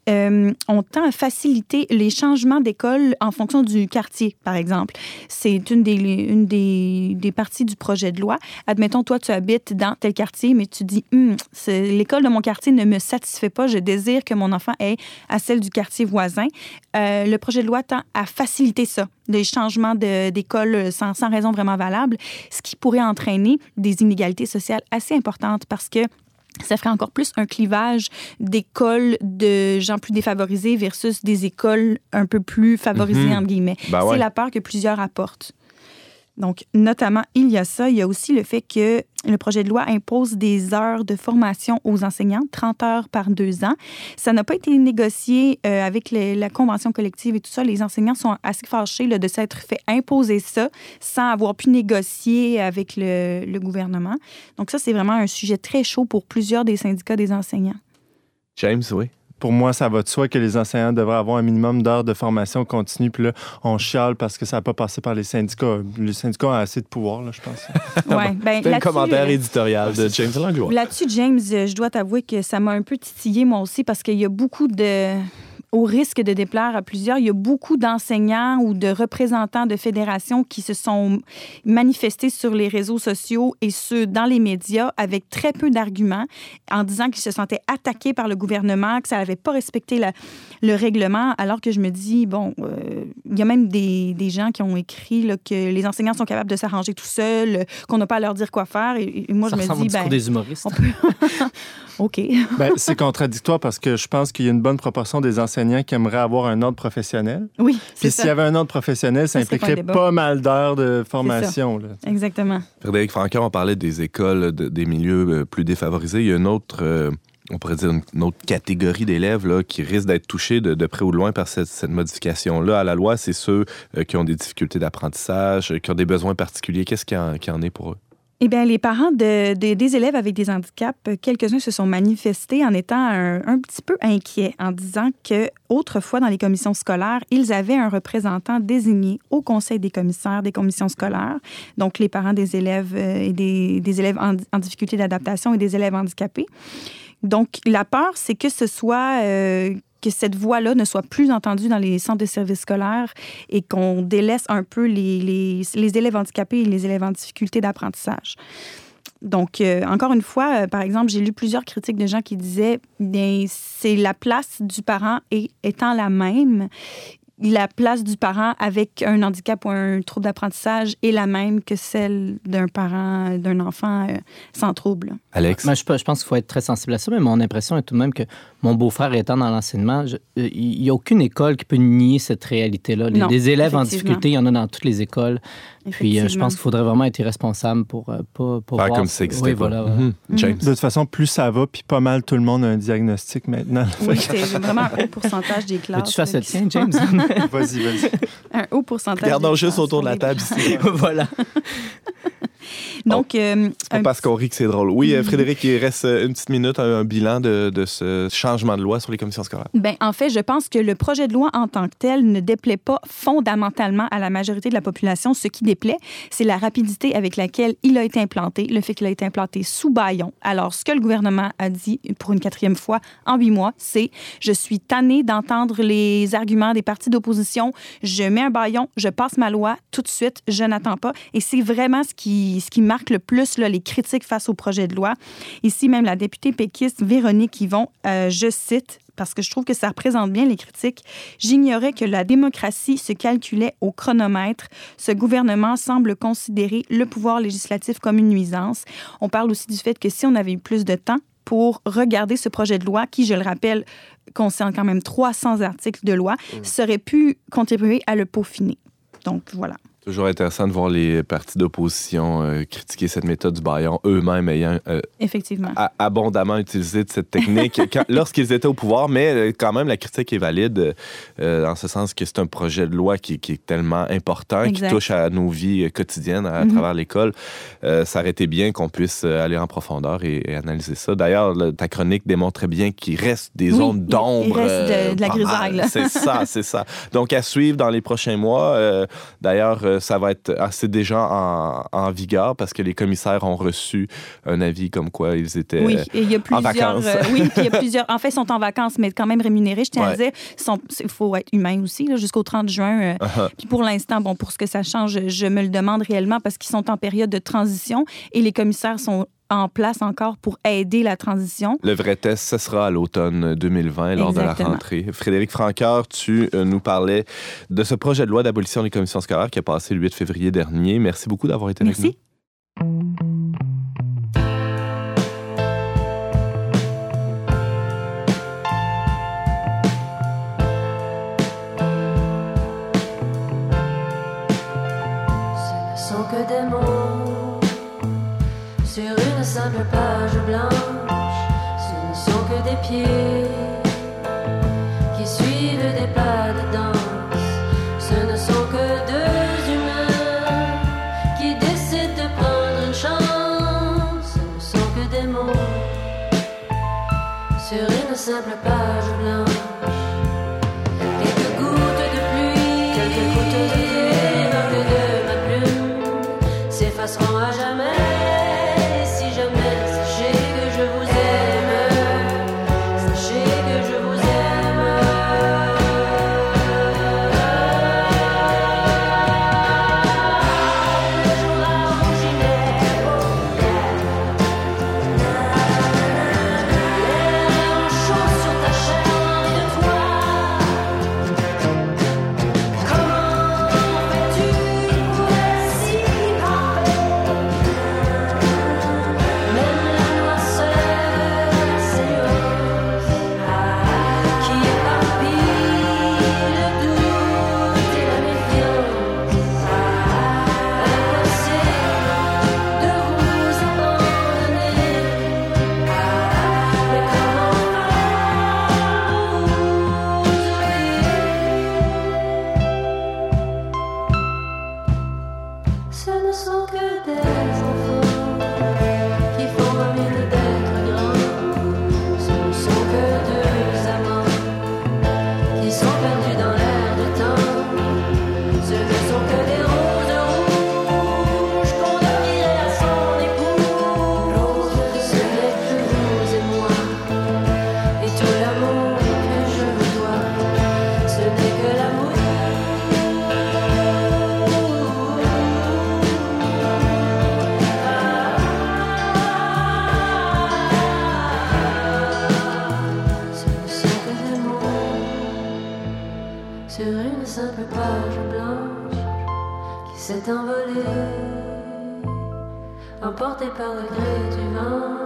Euh, on tend à faciliter les changements d'école en fonction du quartier, par exemple. C'est une des, parties du projet de loi. Admettons, toi, tu habites dans tel quartier, mais tu dis, hum, l'école de mon quartier ne me satisfait pas, je désire que mon enfant aille à celle du quartier voisin. Euh, le projet de loi tend à faciliter ça des changements d'école sans, sans raison vraiment valable, ce qui pourrait entraîner des inégalités sociales assez importantes parce que ça ferait encore plus un clivage d'écoles de gens plus défavorisés versus des écoles un peu plus favorisées, mm entre guillemets. Ben C'est la peur que plusieurs apportent. Donc, notamment, il y a ça. Il y a aussi le fait que le projet de loi impose des heures de formation aux enseignants, 30 heures par deux ans. Ça n'a pas été négocié euh, avec la convention collective et tout ça. Les enseignants sont assez fâchés de s'être fait imposer ça sans avoir pu négocier avec le, le gouvernement. Donc, ça, c'est vraiment un sujet très chaud pour plusieurs des syndicats des enseignants. James, oui pour moi, ça va de soi que les enseignants devraient avoir un minimum d'heures de formation continue. Puis là, on chiale parce que ça n'a pas passé par les syndicats. Les syndicats ont assez de pouvoir, là, je pense. ouais, ben, un commentaire euh, éditorial de James Langlois. Là-dessus, James, je dois t'avouer que ça m'a un peu titillé, moi aussi, parce qu'il y a beaucoup de au risque de déplaire à plusieurs, il y a beaucoup d'enseignants ou de représentants de fédérations qui se sont manifestés sur les réseaux sociaux et ceux dans les médias avec très peu d'arguments en disant qu'ils se sentaient attaqués par le gouvernement, que ça n'avait pas respecté le règlement, alors que je me dis, bon, euh, il y a même des, des, gens qui ont écrit là, que les enseignants sont capables de s'arranger tout seuls, qu'on n'a pas à leur dire quoi faire. Et, moi, je me dis, ben, des humoristes. OK. ben, c'est contradictoire parce que je pense qu'il y a une bonne proportion des enseignants qui aimeraient avoir un ordre professionnel. Oui, Puis s'il y avait un ordre professionnel, ça, impliquerait pas, mal d'heures de formation. Exactement. Frédéric Francaire, on parlait des écoles, des milieux euh, plus défavorisés. Il y a une autre... Euh, on pourrait dire une autre catégorie d'élèves qui risquent d'être touchés de, près ou de loin par cette, modification-là à la loi, c'est ceux euh, qui ont des difficultés d'apprentissage, qui ont des besoins particuliers. Qu'est-ce qui en est pour eux? Eh bien, les parents de, des élèves avec des handicaps, quelques-uns se sont manifestés en étant un, petit peu inquiets, en disant que autrefois, dans les commissions scolaires, ils avaient un représentant désigné au conseil des commissaires des commissions scolaires, donc les parents des élèves euh, et des, élèves en, difficulté d'adaptation et des élèves handicapés. Donc, la peur, c'est que ce soit euh, que cette voix-là ne soit plus entendue dans les centres de services scolaires et qu'on délaisse un peu les, les, élèves handicapés et les élèves en difficulté d'apprentissage. Donc, euh, encore une fois, euh, par exemple, j'ai lu plusieurs critiques de gens qui disaient c'est la place du parent et étant la même, la place du parent avec un handicap ou un trouble d'apprentissage est la même que celle d'un parent, d'un enfant euh, sans trouble. Alex? Moi, je, je, pense qu'il faut être très sensible à ça, mais mon impression est tout de même que mon beau-frère étant dans l'enseignement, euh, il n'y a aucune école qui peut nier cette réalité-là. Des élèves en difficulté, il y en a dans toutes les écoles. Puis euh, je pense qu'il faudrait vraiment être irresponsable pour pas, pas voir... comme ça oui, Voilà, mhm. James. De toute façon, plus ça va, puis pas mal tout le monde a un diagnostic maintenant. Oui, c'est vraiment un haut pourcentage des classes. tu fasses le tien, James? vas-y, vas-y. Un haut pourcentage Regardons juste autour de la table ici. voilà. Donc, euh, pas parce qu'on rit que c'est drôle. Oui, euh, Frédéric, il reste euh, une petite minute, un, bilan de, de, ce changement de loi sur les commissions scolaires. Ben, en fait, je pense que le projet de loi en tant que tel ne déplaît pas fondamentalement à la majorité de la population. Ce qui déplaît, c'est la rapidité avec laquelle il a été implanté, le fait qu'il a été implanté sous baillon. Alors, ce que le gouvernement a dit pour une quatrième fois en huit mois, c'est je suis tanné d'entendre les arguments des partis d'opposition. Je mets un baillon, je passe ma loi tout de suite, je n'attends pas. Et c'est vraiment ce qui, ce qui marque le plus là, les critiques face au projet de loi. Ici, même la députée péquiste Véronique Yvon, euh, je cite, parce que je trouve que ça représente bien les critiques. J'ignorais que la démocratie se calculait au chronomètre. Ce gouvernement semble considérer le pouvoir législatif comme une nuisance. On parle aussi du fait que si on avait eu plus de temps pour regarder ce projet de loi qui, je le rappelle, concerne quand même 300 articles de loi, mmh. serait pu contribuer à le peaufiner. Donc voilà. Toujours intéressant de voir les partis d'opposition euh, critiquer cette méthode du baillon, eux-mêmes ayant euh, Effectivement. abondamment utilisé de cette technique lorsqu'ils étaient au pouvoir, mais euh, quand même la critique est valide dans ce sens que c'est un projet de loi qui, est tellement important, qui touche à nos vies quotidiennes à, mhm. travers l'école. ça aurait été bien qu'on puisse aller en profondeur et, analyser ça. D'ailleurs, ta chronique démontrait bien qu'il reste des zones d'ombre. Il reste de, la grisaille. C'est ça, c'est ça. Donc à suivre dans les prochains mois. D'ailleurs, ça va être assez déjà en, vigueur parce que les commissaires ont reçu un avis comme quoi ils étaient oui, il y a plusieurs, en vacances. Euh, oui, il y a plusieurs. En fait, ils sont en vacances, mais quand même rémunérés. Je tiens à dire, il faut être humain aussi jusqu'au 30 juin. Euh. Uh-huh. Puis pour l'instant, bon, pour ce que ça change, je me le demande réellement parce qu'ils sont en période de transition et les commissaires sont en place encore pour aider la transition. Le vrai test, ce sera à l'automne 2020, lors de la rentrée. Frédéric Francoeur, tu euh, nous parlais de ce projet de loi d'abolition des commissions scolaires qui a passé le 8 février dernier. Merci beaucoup d'avoir été avec nous. Page blanche, ce ne sont que des pieds qui suivent des pas de danse. Ce ne sont que deux humains qui décident de prendre une chance. Ce ne sont que des mots sur une simple page blanche. sur une simple page blanche qui s'est envolée, emportée par le gré du vent.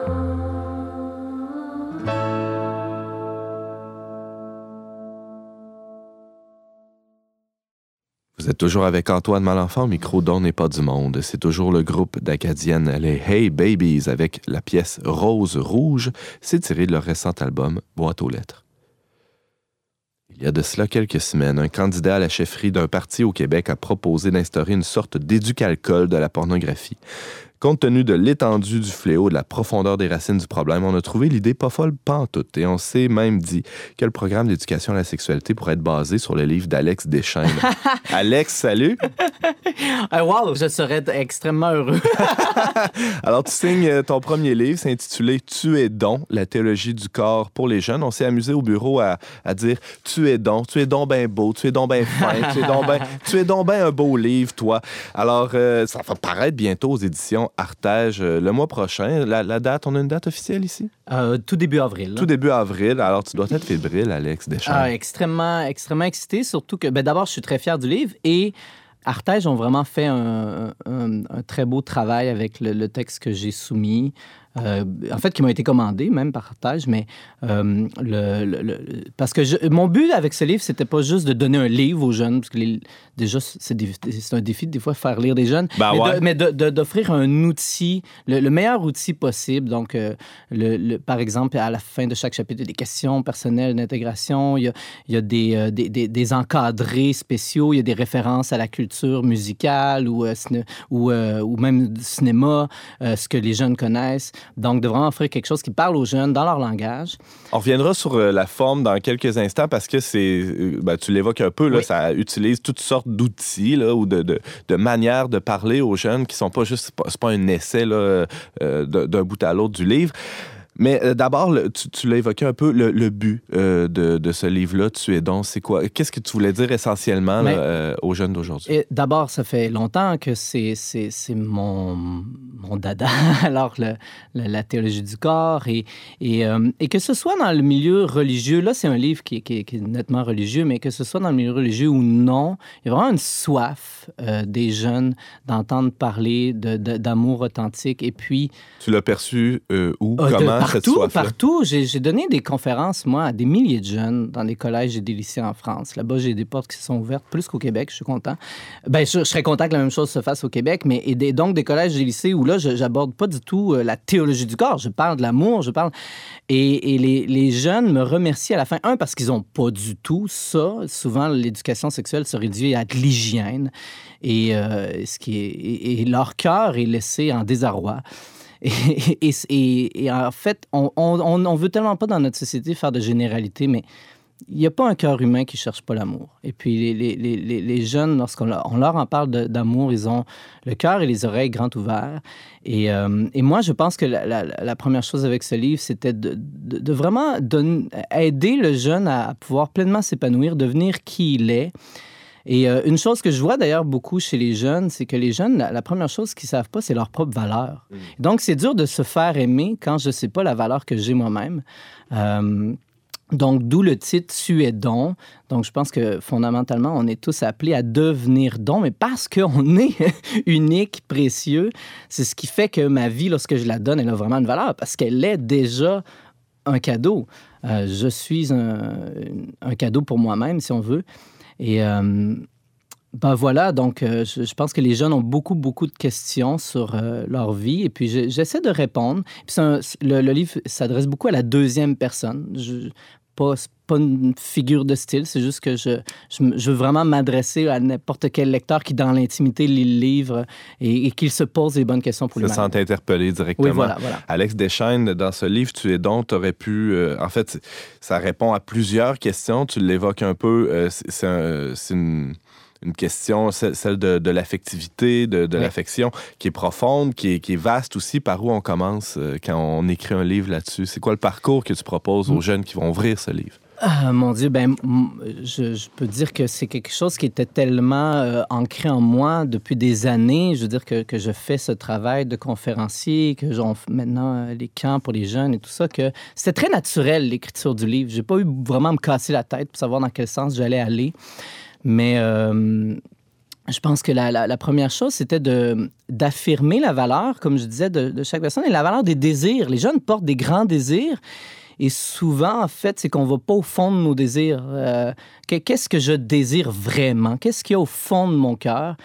Vous êtes toujours avec Antoine Malenfant, micro d'On n'est pas du monde. C'est toujours le groupe d'Acadienne les Hey Babies avec la pièce Rose Rouge. C'est tiré de leur récent album Boîte aux lettres. Il y a de cela quelques semaines, un candidat à la chefferie d'un parti au Québec a proposé d'instaurer une sorte d'éducalcool de la pornographie. Compte tenu de l'étendue du fléau, de la profondeur des racines du problème, on a trouvé l'idée pas folle pantoute et on s'est même dit que le programme d'éducation à la sexualité pourrait être basé sur le livre d'Alex Deschaines. Alex, salut! Ah, wow, je serais extrêmement heureux. Alors, tu signes euh, ton premier livre, c'est intitulé Tu es don, la théologie du corps pour les jeunes. On s'est amusé au bureau à, à, dire Tu es don, tu es don bien beau, tu es don bien fin, tu es don bien tu es don ben un beau livre, toi. Alors, euh, ça va paraître bientôt aux éditions Artege euh, le mois prochain. La, date, on a une date officielle ici? Euh, tout début avril. Tout début avril. Alors, tu dois être fébrile, Alex Deschamps. Ah, extrêmement, extrêmement excité, surtout que, ben, d'abord, je suis très fier du livre et Artege ont vraiment fait un, très beau travail avec le texte que j'ai soumis. Euh, en fait, qui m'ont été commandés, même par partage, mais euh, le, parce que mon but avec ce livre, c'était pas juste de donner un livre aux jeunes, parce que déjà, c'est un défi des fois faire lire des jeunes, bah mais d'offrir un outil, le, meilleur outil possible. Donc, euh, par exemple, à la fin de chaque chapitre, il y a des questions personnelles d'intégration, il y a, il y a des, des, des, encadrés spéciaux, il y a des références à la culture musicale ou, ou, ou même cinéma, ce que les jeunes connaissent. Donc, de vraiment offrir quelque chose qui parle aux jeunes dans leur langage. On reviendra sur euh, la forme dans quelques instants parce que c'est, euh, ben, tu l'évoques un peu, là, ça utilise toutes sortes d'outils là, ou de, de, de, manières de parler aux jeunes qui sont pas juste, c'est pas, un essai là, euh, d'un bout à l'autre du livre. Mais euh, d'abord, tu, tu l'as évoqué un peu, le, but euh, de, de, ce livre-là, Tu es donc, c'est quoi? Qu'est-ce que tu voulais dire essentiellement euh, aux jeunes d'aujourd'hui? D'abord, ça fait longtemps que c'est mon, mon dada, alors le, la théologie du corps, et, et, et, que ce soit dans le milieu religieux, là c'est un livre qui, qui, qui, est nettement religieux, mais que ce soit dans le milieu religieux ou non, il y a vraiment une soif des jeunes d'entendre parler d'amour authentique, et puis... Tu l'as perçu où? Comment? Partout, partout. J'ai donné des conférences, moi, à des milliers de jeunes dans des collèges et des lycées en France. Là-bas, j'ai des portes qui sont ouvertes plus qu'au Québec. Je suis content. Ben, je, serais content que la même chose se fasse au Québec, mais et des, donc des collèges et des lycées où là, j'aborde pas du tout euh, la théologie du corps. Je parle de l'amour, je parle. Et, les, les, jeunes me remercient à la fin. Un, parce qu'ils ont pas du tout ça. Souvent, l'éducation sexuelle se réduit à de l'hygiène. Et, euh, ce qui est, et leur cœur est laissé en désarroi. Et, en fait, on, on, veut tellement pas dans notre société faire de généralité, mais il n'y a pas un cœur humain qui cherche pas l'amour. Et puis les, les, les, jeunes, lorsqu'on leur, en parle d'amour, ils ont le cœur et les oreilles grands ouverts. Et, euh, et moi, je pense que la, première chose avec ce livre, c'était de, de, vraiment aider le jeune à pouvoir pleinement s'épanouir, devenir qui il est. Et euh, une chose que je vois d'ailleurs beaucoup chez les jeunes, c'est que les jeunes, la, première chose qu'ils savent pas, c'est leur propre valeur. Mm. Donc, c'est dur de se faire aimer quand je sais pas la valeur que j'ai moi-même. Euh, donc, d'où le titre Tu es don. Donc, je pense que fondamentalement, on est tous appelés à devenir don, mais parce qu'on est unique, précieux, c'est ce qui fait que ma vie, lorsque je la donne, elle a vraiment une valeur parce qu'elle est déjà un cadeau. Euh, je suis un, un cadeau pour moi-même, si on veut. Et euh, ben voilà, donc euh, je, pense que les jeunes ont beaucoup, beaucoup de questions sur euh, leur vie et puis j'essaie de répondre. Puis le, livre s'adresse beaucoup à la deuxième personne. Je, pas, pas une figure de style, c'est juste que je, je, veux vraiment m'adresser à n'importe quel lecteur qui, dans l'intimité, lit le livre et, qu'il se pose les bonnes questions pour lui. Se sent interpellé directement. Oui, voilà, voilà. Alex Deschaines, dans ce livre, tu es donc, tu aurais pu. en fait, ça répond à plusieurs questions. Tu l'évoques un peu. c'est une une question, celle de, l'affectivité, de, l'affection, qui est profonde, qui est, qui est, vaste aussi. Par où on commence euh, quand on écrit un livre là-dessus? C'est quoi le parcours que tu proposes aux mm. jeunes qui vont ouvrir ce livre? Ah, mon Dieu, ben, je, peux dire que c'est quelque chose qui était tellement euh, ancré en moi depuis des années. Je veux dire que, que je fais ce travail de conférencier, que j'en maintenant euh, les camps pour les jeunes et tout ça, que c'était très naturel l'écriture du livre. J'ai pas eu vraiment à me casser la tête pour savoir dans quel sens j'allais aller. Mais euh, je pense que la, première chose, c'était d'affirmer la valeur, comme je disais, de, chaque personne et la valeur des désirs. Les jeunes portent des grands désirs. Et souvent, en fait, c'est qu'on ne va pas au fond de nos désirs. Euh, qu'est-ce que je désire vraiment? Qu'est-ce qu'il y a au fond de mon cœur?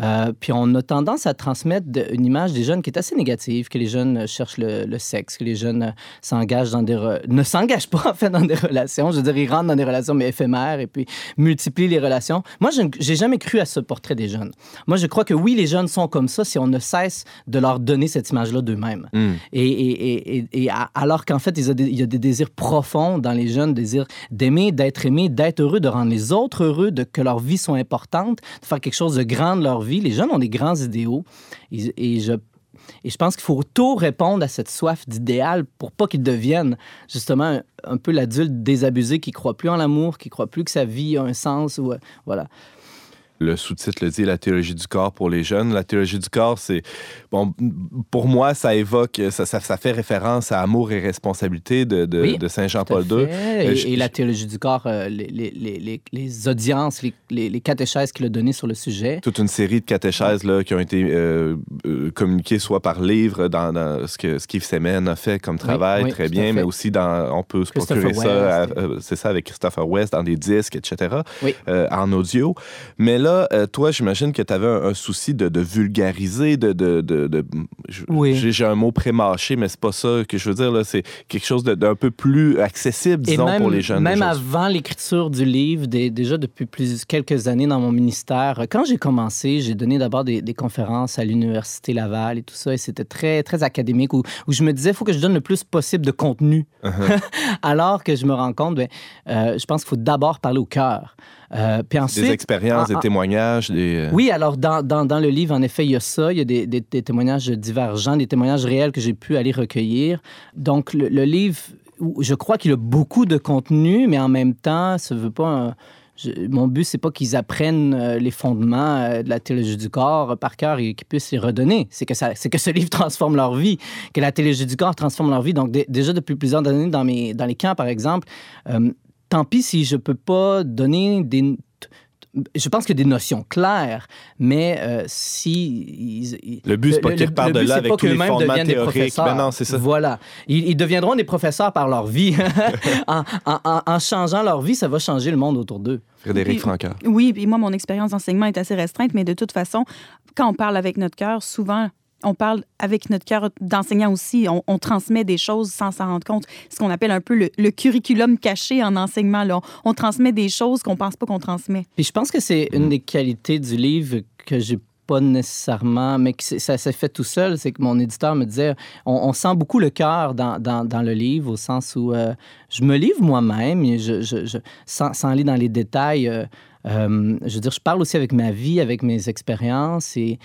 Euh, puis on a tendance à transmettre une image des jeunes qui est assez négative, que les jeunes cherchent le, sexe, que les jeunes s'engagent dans des ne s'engagent pas en fait dans des relations. Je veux dire, ils rentrent dans des relations mais éphémères et puis multiplient les relations. Moi, je n'ai jamais cru à ce portrait des jeunes. Moi, je crois que oui, les jeunes sont comme ça si on ne cesse de leur donner cette image-là d'eux-mêmes. Hmm. Et, et, et, alors qu'en fait, il y, a des, il y, a des, désirs profonds dans les jeunes, désirs d'aimer, d'être aimé, d'être heureux, de rendre les autres heureux, de que leur vie soit importante, de faire quelque chose de grand de leur Les jeunes ont des grands idéaux et, je et je pense qu'il faut tout répondre à cette soif d'idéal pour pas qu'ils deviennent justement un, peu l'adulte désabusé qui croit plus en l'amour, qui croit plus que sa vie a un sens. Ou, voilà le sous-titre le dit, la théologie du corps pour les jeunes. La théologie du corps, c'est, bon, pour moi, ça évoque, ça, ça, fait référence à Amour et responsabilité de, de, Saint-Jean-Paul II. Euh, et, la théologie du corps, euh, les, les, les, audiences, les, catéchèses qu'il a données sur le sujet. Toute une série de catéchèses là, qui ont été euh, communiquées soit par livre, dans, ce que Steve Semen a fait comme travail, très bien, mais aussi dans, on peut se procurer ça, c'est ça, avec Christopher West, dans des disques, etc., en audio. Mais là, euh, toi, j'imagine que tu avais un, souci de, vulgariser, de. de, oui. J'ai un mot pré-mâché, mais c'est pas ça que je veux dire. C'est quelque chose d'un peu plus accessible, disons, pour les jeunes. Même avant l'écriture du livre, déjà depuis plus, quelques années dans mon ministère, quand j'ai commencé, j'ai donné d'abord des, conférences à l'Université Laval et tout ça, et c'était très, très académique, où, où, je me disais, il faut que je donne le plus possible de contenu. Uh-huh. Alors que je me rends compte, ben, euh, je pense qu'il faut d'abord parler au cœur. Euh, puis ensuite, des expériences, des témoignages. Des... Euh, oui, alors dans, dans, dans, le livre, en effet, il y a ça. Il y a des, des, témoignages divergents, des témoignages réels que j'ai pu aller recueillir. Donc, le, livre, je crois qu'il a beaucoup de contenu, mais en même temps, ça ne veut pas. mon but, c'est pas qu'ils apprennent euh, les fondements de la théologie du corps par cœur et qu'ils puissent les redonner. C'est que, ça, c'est que ce livre transforme leur vie, que la théologie du corps transforme leur vie. Donc, déjà depuis plusieurs années, dans, mes, dans les camps, par exemple, tant pis si je peux pas donner des je pense que des notions claires, mais euh, si... le but, c'est pas qu'ils repartent de là avec tous les fondements théoriques. Ben non, c'est ça. Voilà. Ils, deviendront des professeurs par leur vie. en, en, changeant leur vie, ça va changer le monde autour d'eux. Frédéric Franca. Oui, puis moi, mon expérience d'enseignement est assez restreinte, mais de toute façon, quand on parle avec notre cœur, souvent, on parle avec notre cœur d'enseignant aussi. On, transmet des choses sans s'en rendre compte. Ce qu'on appelle un peu le, curriculum caché en enseignement. Là. On, transmet des choses qu'on pense pas qu'on transmet. Puis je pense que c'est une des qualités du livre que j'ai pas nécessairement, mais que ça s'est fait tout seul. C'est que mon éditeur me disait, on, sent beaucoup le cœur dans, dans, le livre, au sens où euh, je me livre moi-même, je, je, sans, aller dans les détails. Euh, euh, je veux dire, je parle aussi avec ma vie, avec mes expériences et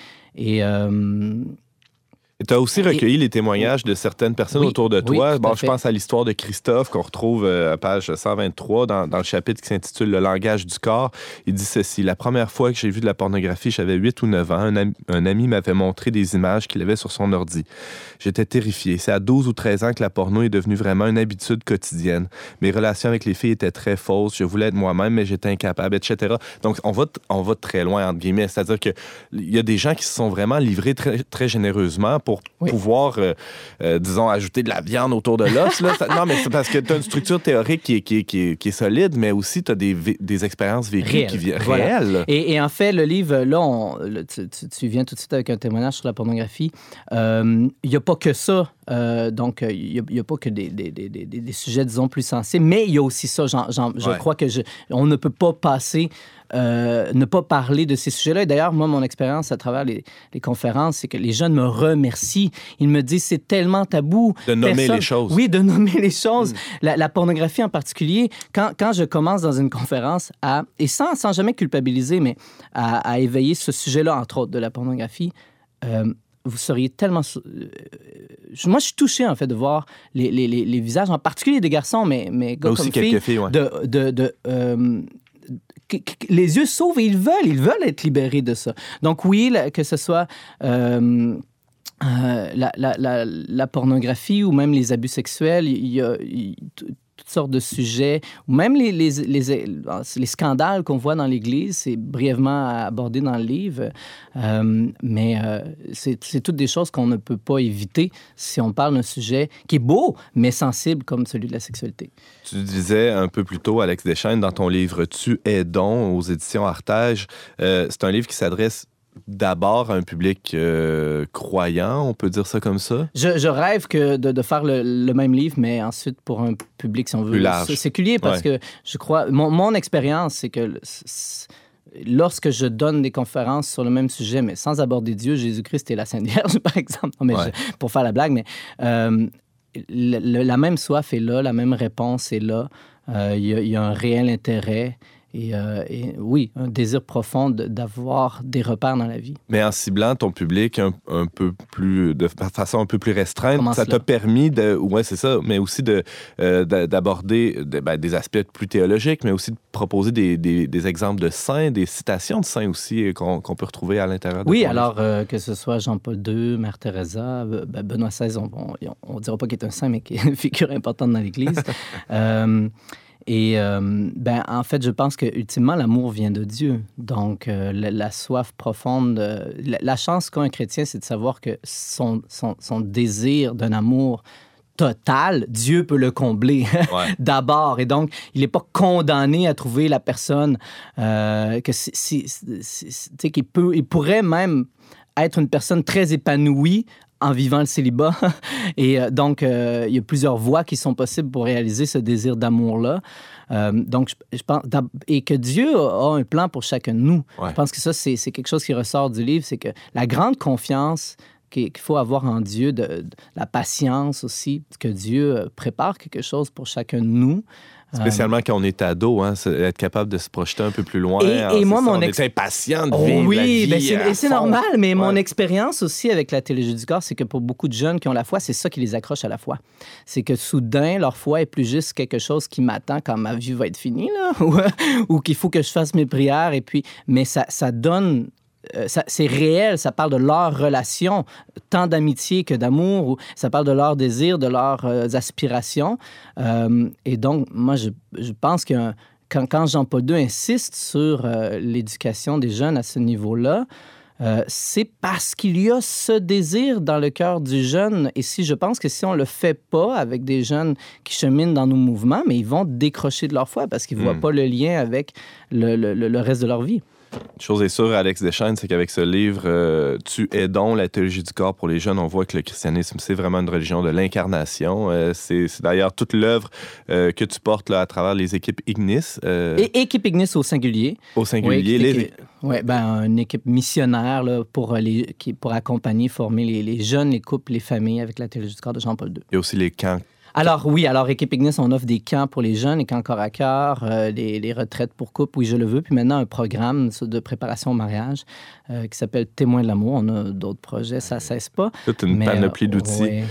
tu as aussi recueilli les témoignages de certaines personnes autour de toi. bon, je pense à l'histoire de Christophe qu'on retrouve euh, à page 123 dans, dans le chapitre qui s'intitule Le langage du corps. Il dit ceci La première fois que j'ai vu de la pornographie, j'avais 8 ou 9 ans. Un ami, un ami m'avait montré des images qu'il avait sur son ordi. J'étais terrifié. C'est à 12 ou 13 ans que la porno est devenue vraiment une habitude quotidienne. Mes relations avec les filles étaient très fausses. Je voulais être moi-même, mais j'étais incapable, etc. Donc, on va, on va très loin, entre guillemets. C'est-à-dire qu'il y a des gens qui se sont vraiment livrés très, très généreusement pour pouvoir, euh, euh, disons, ajouter de la viande autour de l'os. non, mais c'est parce que tu as une structure théorique qui est, qui qui qui est solide, mais aussi tu as des, des, expériences vécues qui viennent réelles. Et, en fait, le livre, là, tu, viens tout de suite avec un témoignage sur la pornographie. Euh, il n'y a pas que ça. Donc, il n'y a, pas que des, des, des, des, sujets, disons, plus sensés, mais il y a aussi ça. je crois que je, on ne peut pas passer euh, ne pas parler de ces sujets-là. Et d'ailleurs, moi, mon expérience à travers les, conférences, c'est que les jeunes me remercient. Ils me disent c'est tellement tabou. De nommer les choses. Oui, de nommer les choses. Mm. La, pornographie en particulier, quand, quand, je commence dans une conférence à, et sans, sans jamais culpabiliser, mais à, éveiller ce sujet-là, entre autres, de la pornographie, euh, vous seriez tellement. Euh, moi, je suis touché, en fait, de voir les, les, les, visages, en particulier des garçons, mais, mais gars aussi comme filles, filles de, de, de les yeux s'ouvrent et ils veulent, ils veulent être libérés de ça. Donc oui, que ce soit... Euh, euh, la, la, la, pornographie ou même les abus sexuels, il y a, toutes sortes de sujets, ou même les, les, les, les scandales qu'on voit dans l'Église, c'est brièvement abordé dans le livre, euh, mais euh, c'est toutes des choses qu'on ne peut pas éviter si on parle d'un sujet qui est beau, mais sensible comme celui de la sexualité. Tu disais un peu plus tôt, Alex Deschaines, dans ton livre Tu es don aux éditions Artage, c'est un livre qui s'adresse d'abord un public euh, croyant, on peut dire ça comme ça? Je, rêve que de, faire le, même livre, mais ensuite pour un public, si on veut, séculier, parce que je crois, mon, expérience, c'est que lorsque je donne des conférences sur le même sujet, mais sans aborder Dieu, Jésus-Christ et la Sainte Vierge, par exemple, mais pour faire la blague, mais euh, la même soif est là, la même réponse est là. Euh, il y, a un réel intérêt. Euh, et, oui, un désir profond d'avoir des repères dans la vie. Mais en ciblant ton public un, peu plus, de façon un peu plus restreinte, ça t'a permis de, ouais, c'est ça, mais aussi de euh, d'aborder ben, des aspects plus théologiques, mais aussi de proposer des, des, exemples de saints, des citations de saints aussi euh, qu'on peut retrouver à l'intérieur. Oui, alors que ce soit Jean-Paul II, Mère Teresa, ben, Benoît XVI, on ne dira pas qu'il est un saint, mais qu'il est une figure importante dans l'Église. Et euh, ben, en fait, je pense que ultimement, l'amour vient de Dieu. Donc, euh, la, soif profonde, euh, la, chance qu'un chrétien, c'est de savoir que son, son, son désir d'un amour total, Dieu peut le combler d'abord. Et donc, il n'est pas condamné à trouver la personne que si, si, qu'il peut, il pourrait même être une personne très épanouie en vivant le célibat. Et euh, donc, euh, il y a plusieurs voies qui sont possibles pour réaliser ce désir d'amour-là. Euh, donc, je, pense, et que Dieu a un plan pour chacun de nous. Je pense que ça, c'est quelque chose qui ressort du livre, c'est que la grande confiance qu'il faut avoir en Dieu, de, la patience aussi, que Dieu prépare quelque chose pour chacun de nous. Spécialement quand on est ado, hein, être capable de se projeter un peu plus loin. Et, hein, moi, mon on est impatient de oh vivre oui, la vie ben c'est normal, mais mon expérience aussi avec la théologie du corps, c'est que pour beaucoup de jeunes qui ont la foi, c'est ça qui les accroche à la foi. C'est que soudain, leur foi est plus juste quelque chose qui m'attend quand ma vie va être finie, là, ou, qu'il faut que je fasse mes prières, et puis, mais ça, ça donne c'est réel, ça parle de leur relation, tant d'amitié que d'amour, ou ça parle de leur désir, de leurs euh, aspirations. Euh, et donc, moi, je, je pense que quand, quand Jean-Paul II insiste sur l'éducation des jeunes à ce niveau-là, c'est parce qu'il y a ce désir dans le cœur du jeune. Et si je pense que si on le fait pas avec des jeunes qui cheminent dans nos mouvements, mais ils vont décrocher de leur foi parce qu'ils ne voient hmm. pas le lien avec le, le, le reste de leur vie. Chose est sûre, Alex Deschaines, c'est qu'avec ce livre, euh, Tu es donc la théologie du corps pour les jeunes, on voit que le christianisme, c'est vraiment une religion de l'incarnation. Euh, c'est d'ailleurs toute l'œuvre euh, que tu portes là, à travers les équipes Ignis. Et équipe Ignis au singulier. Au singulier. Oui, ben, une équipe missionnaire là, pour, les, qui, pour accompagner, former les, les jeunes, les couples, les familles avec la théologie du corps de Jean-Paul II. Et aussi les camps alors oui, alors Équipe Ignis, on offre des camps pour les jeunes, les camps corps à cœur, euh, les, retraites pour couple, oui je le veux, puis maintenant un programme de préparation au mariage euh, qui s'appelle Témoin de l'amour. On a d'autres projets, ça cesse pas. Toute une panoplie euh, d'outils.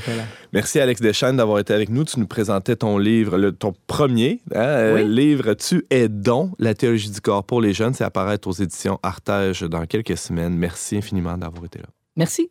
Merci Alex Deschênes d'avoir été avec nous. Tu nous présentais ton livre, le, ton premier hein, livre Tu es don, la théologie du corps pour les jeunes. C'est apparaître aux éditions Artege dans quelques semaines. Merci infiniment d'avoir été là. Merci.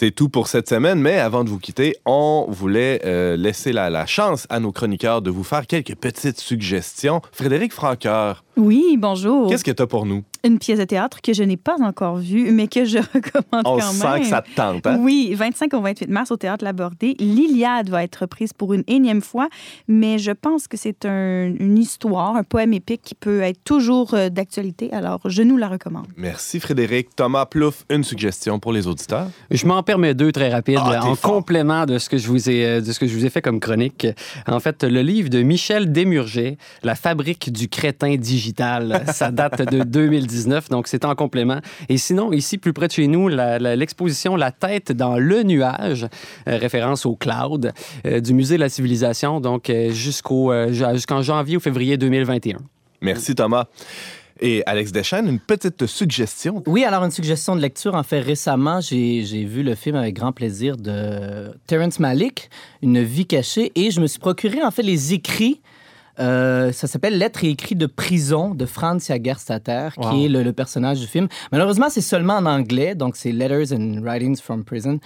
C'est tout pour cette semaine, mais avant de vous quitter, on voulait euh, laisser la, la, chance à nos chroniqueurs de vous faire quelques petites suggestions. Frédéric Franqueur. Oui, bonjour. Qu'est-ce que tu as pour nous? Une pièce de théâtre que je n'ai pas encore vue, mais que je recommande on quand sent que ça te tente, hein? Oui, 25 au 28 mars au Théâtre Labordé. L'Iliade va être reprise pour une énième fois, mais je pense que c'est un, une histoire, un poème épique qui peut être toujours euh, d'actualité, alors je nous la recommande. Merci Frédéric. Thomas Plouf, une suggestion pour les auditeurs? Je m'en permets deux très rapides, ah, en complément de ce, que je vous ai, euh, de ce que je vous ai fait comme chronique. En fait, le livre de Michel Desmurget, La fabrique du crétin digital ça date de 2019, donc c'est en complément. Et sinon, ici, plus près de chez nous, l'exposition la, tête dans le nuage, euh, référence au cloud, euh, du Musée de la civilisation, donc euh, jusqu'au jusqu'en janvier ou février 2021. Merci Thomas. Et Alex Deschênes, une petite suggestion. Oui, alors une suggestion de lecture. En fait, récemment, j'ai vu le film avec grand plaisir de Terrence Malick, Une vie cachée, et je me suis procuré en fait les écrits euh, ça s'appelle Lettres et écrits de prison de Franz Jagerstatter, qui est le, personnage du film. Malheureusement, c'est seulement en anglais, donc c'est Letters and Writings from Prison.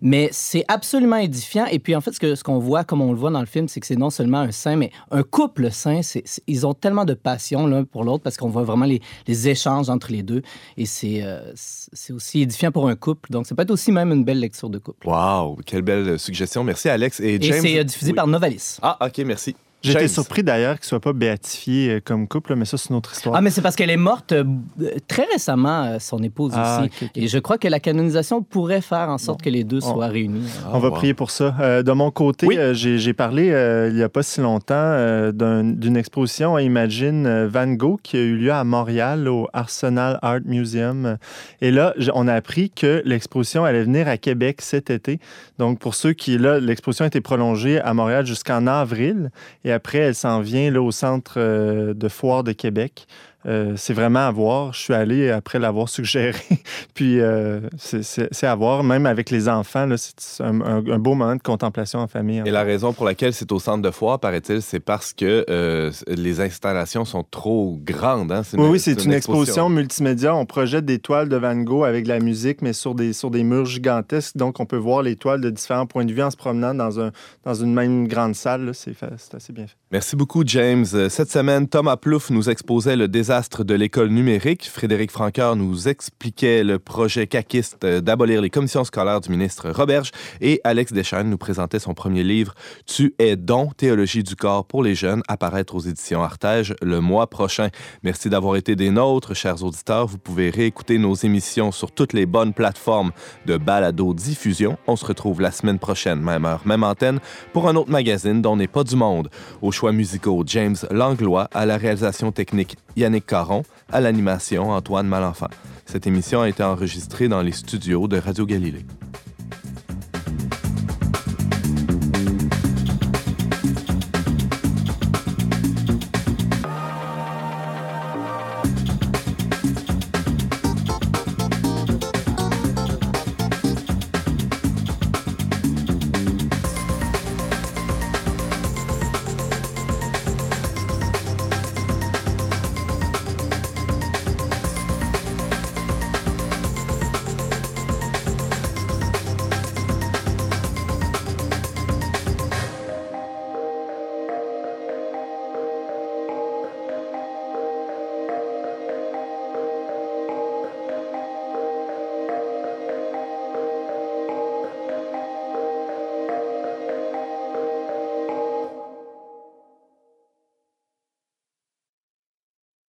Mais c'est absolument édifiant. Et puis, en fait, ce qu'on ce voit, comme on le voit dans le film, c'est que c'est non seulement un saint, mais un couple saint. ils ont tellement de passion l'un pour l'autre parce qu'on voit vraiment les, les, échanges entre les deux. Et euh, c'est aussi édifiant pour un couple. Donc, ça peut être aussi même une belle lecture de couple. Waouh, quelle belle suggestion. Merci, Alex. Et, James... et c'est euh, diffusé par Novalis. Ah, OK, merci. J'étais surpris d'ailleurs qu'il ne soit pas béatifié euh, comme couple, mais ça, c'est une autre histoire. Ah, mais c'est parce qu'elle est morte euh, très récemment, euh, son épouse ah, aussi. Et je crois que la canonisation pourrait faire en sorte que les deux soient réunis. On va prier pour ça. de mon côté, j'ai parlé il n'y a pas si longtemps d'une exposition à Imagine Van Gogh qui a eu lieu à Montréal au Arsenal Art Museum. Et là, on a appris que l'exposition allait venir à Québec cet été. Donc, pour ceux qui, là, l'exposition a été prolongée à Montréal jusqu'en avril. Et après, elle s'en vient au centre euh, de foire de Québec. Euh, c'est vraiment à voir. Je suis allé après l'avoir suggéré. Puis euh, c'est à voir, même avec les enfants. C'est un, beau moment de contemplation en famille. Et la raison pour laquelle c'est au centre de foire, paraît-il, c'est parce que euh, les installations sont trop grandes. Hein? Oui, oui, c'est une, exposition. multimédia. On projette des toiles de Van Gogh avec de la musique, mais sur des, sur des murs gigantesques. Donc, on peut voir les toiles de différents points de vue en se promenant dans, un, dans une même grande salle. C'est assez bien fait. Merci beaucoup, James. Cette semaine, Thomas Plouffe nous exposait le désastre de l'école numérique. Frédéric Franqueur nous expliquait le projet caquiste d'abolir les commissions scolaires du ministre Roberge et Alex Deschênes nous présentait son premier livre Tu es don, théologie du corps pour les jeunes, apparaître aux éditions Artege le mois prochain. Merci d'avoir été des nôtres, chers auditeurs. Vous pouvez réécouter nos émissions sur toutes les bonnes plateformes de balado diffusion. On se retrouve la semaine prochaine, même heure, même antenne, pour un autre magazine dont n'est pas du monde. Aux choix musicaux, James Langlois, à la réalisation technique, Yannick Caron, à l'animation Antoine Malenfant. Cette émission a été enregistrée dans les studios de Radio Galilée.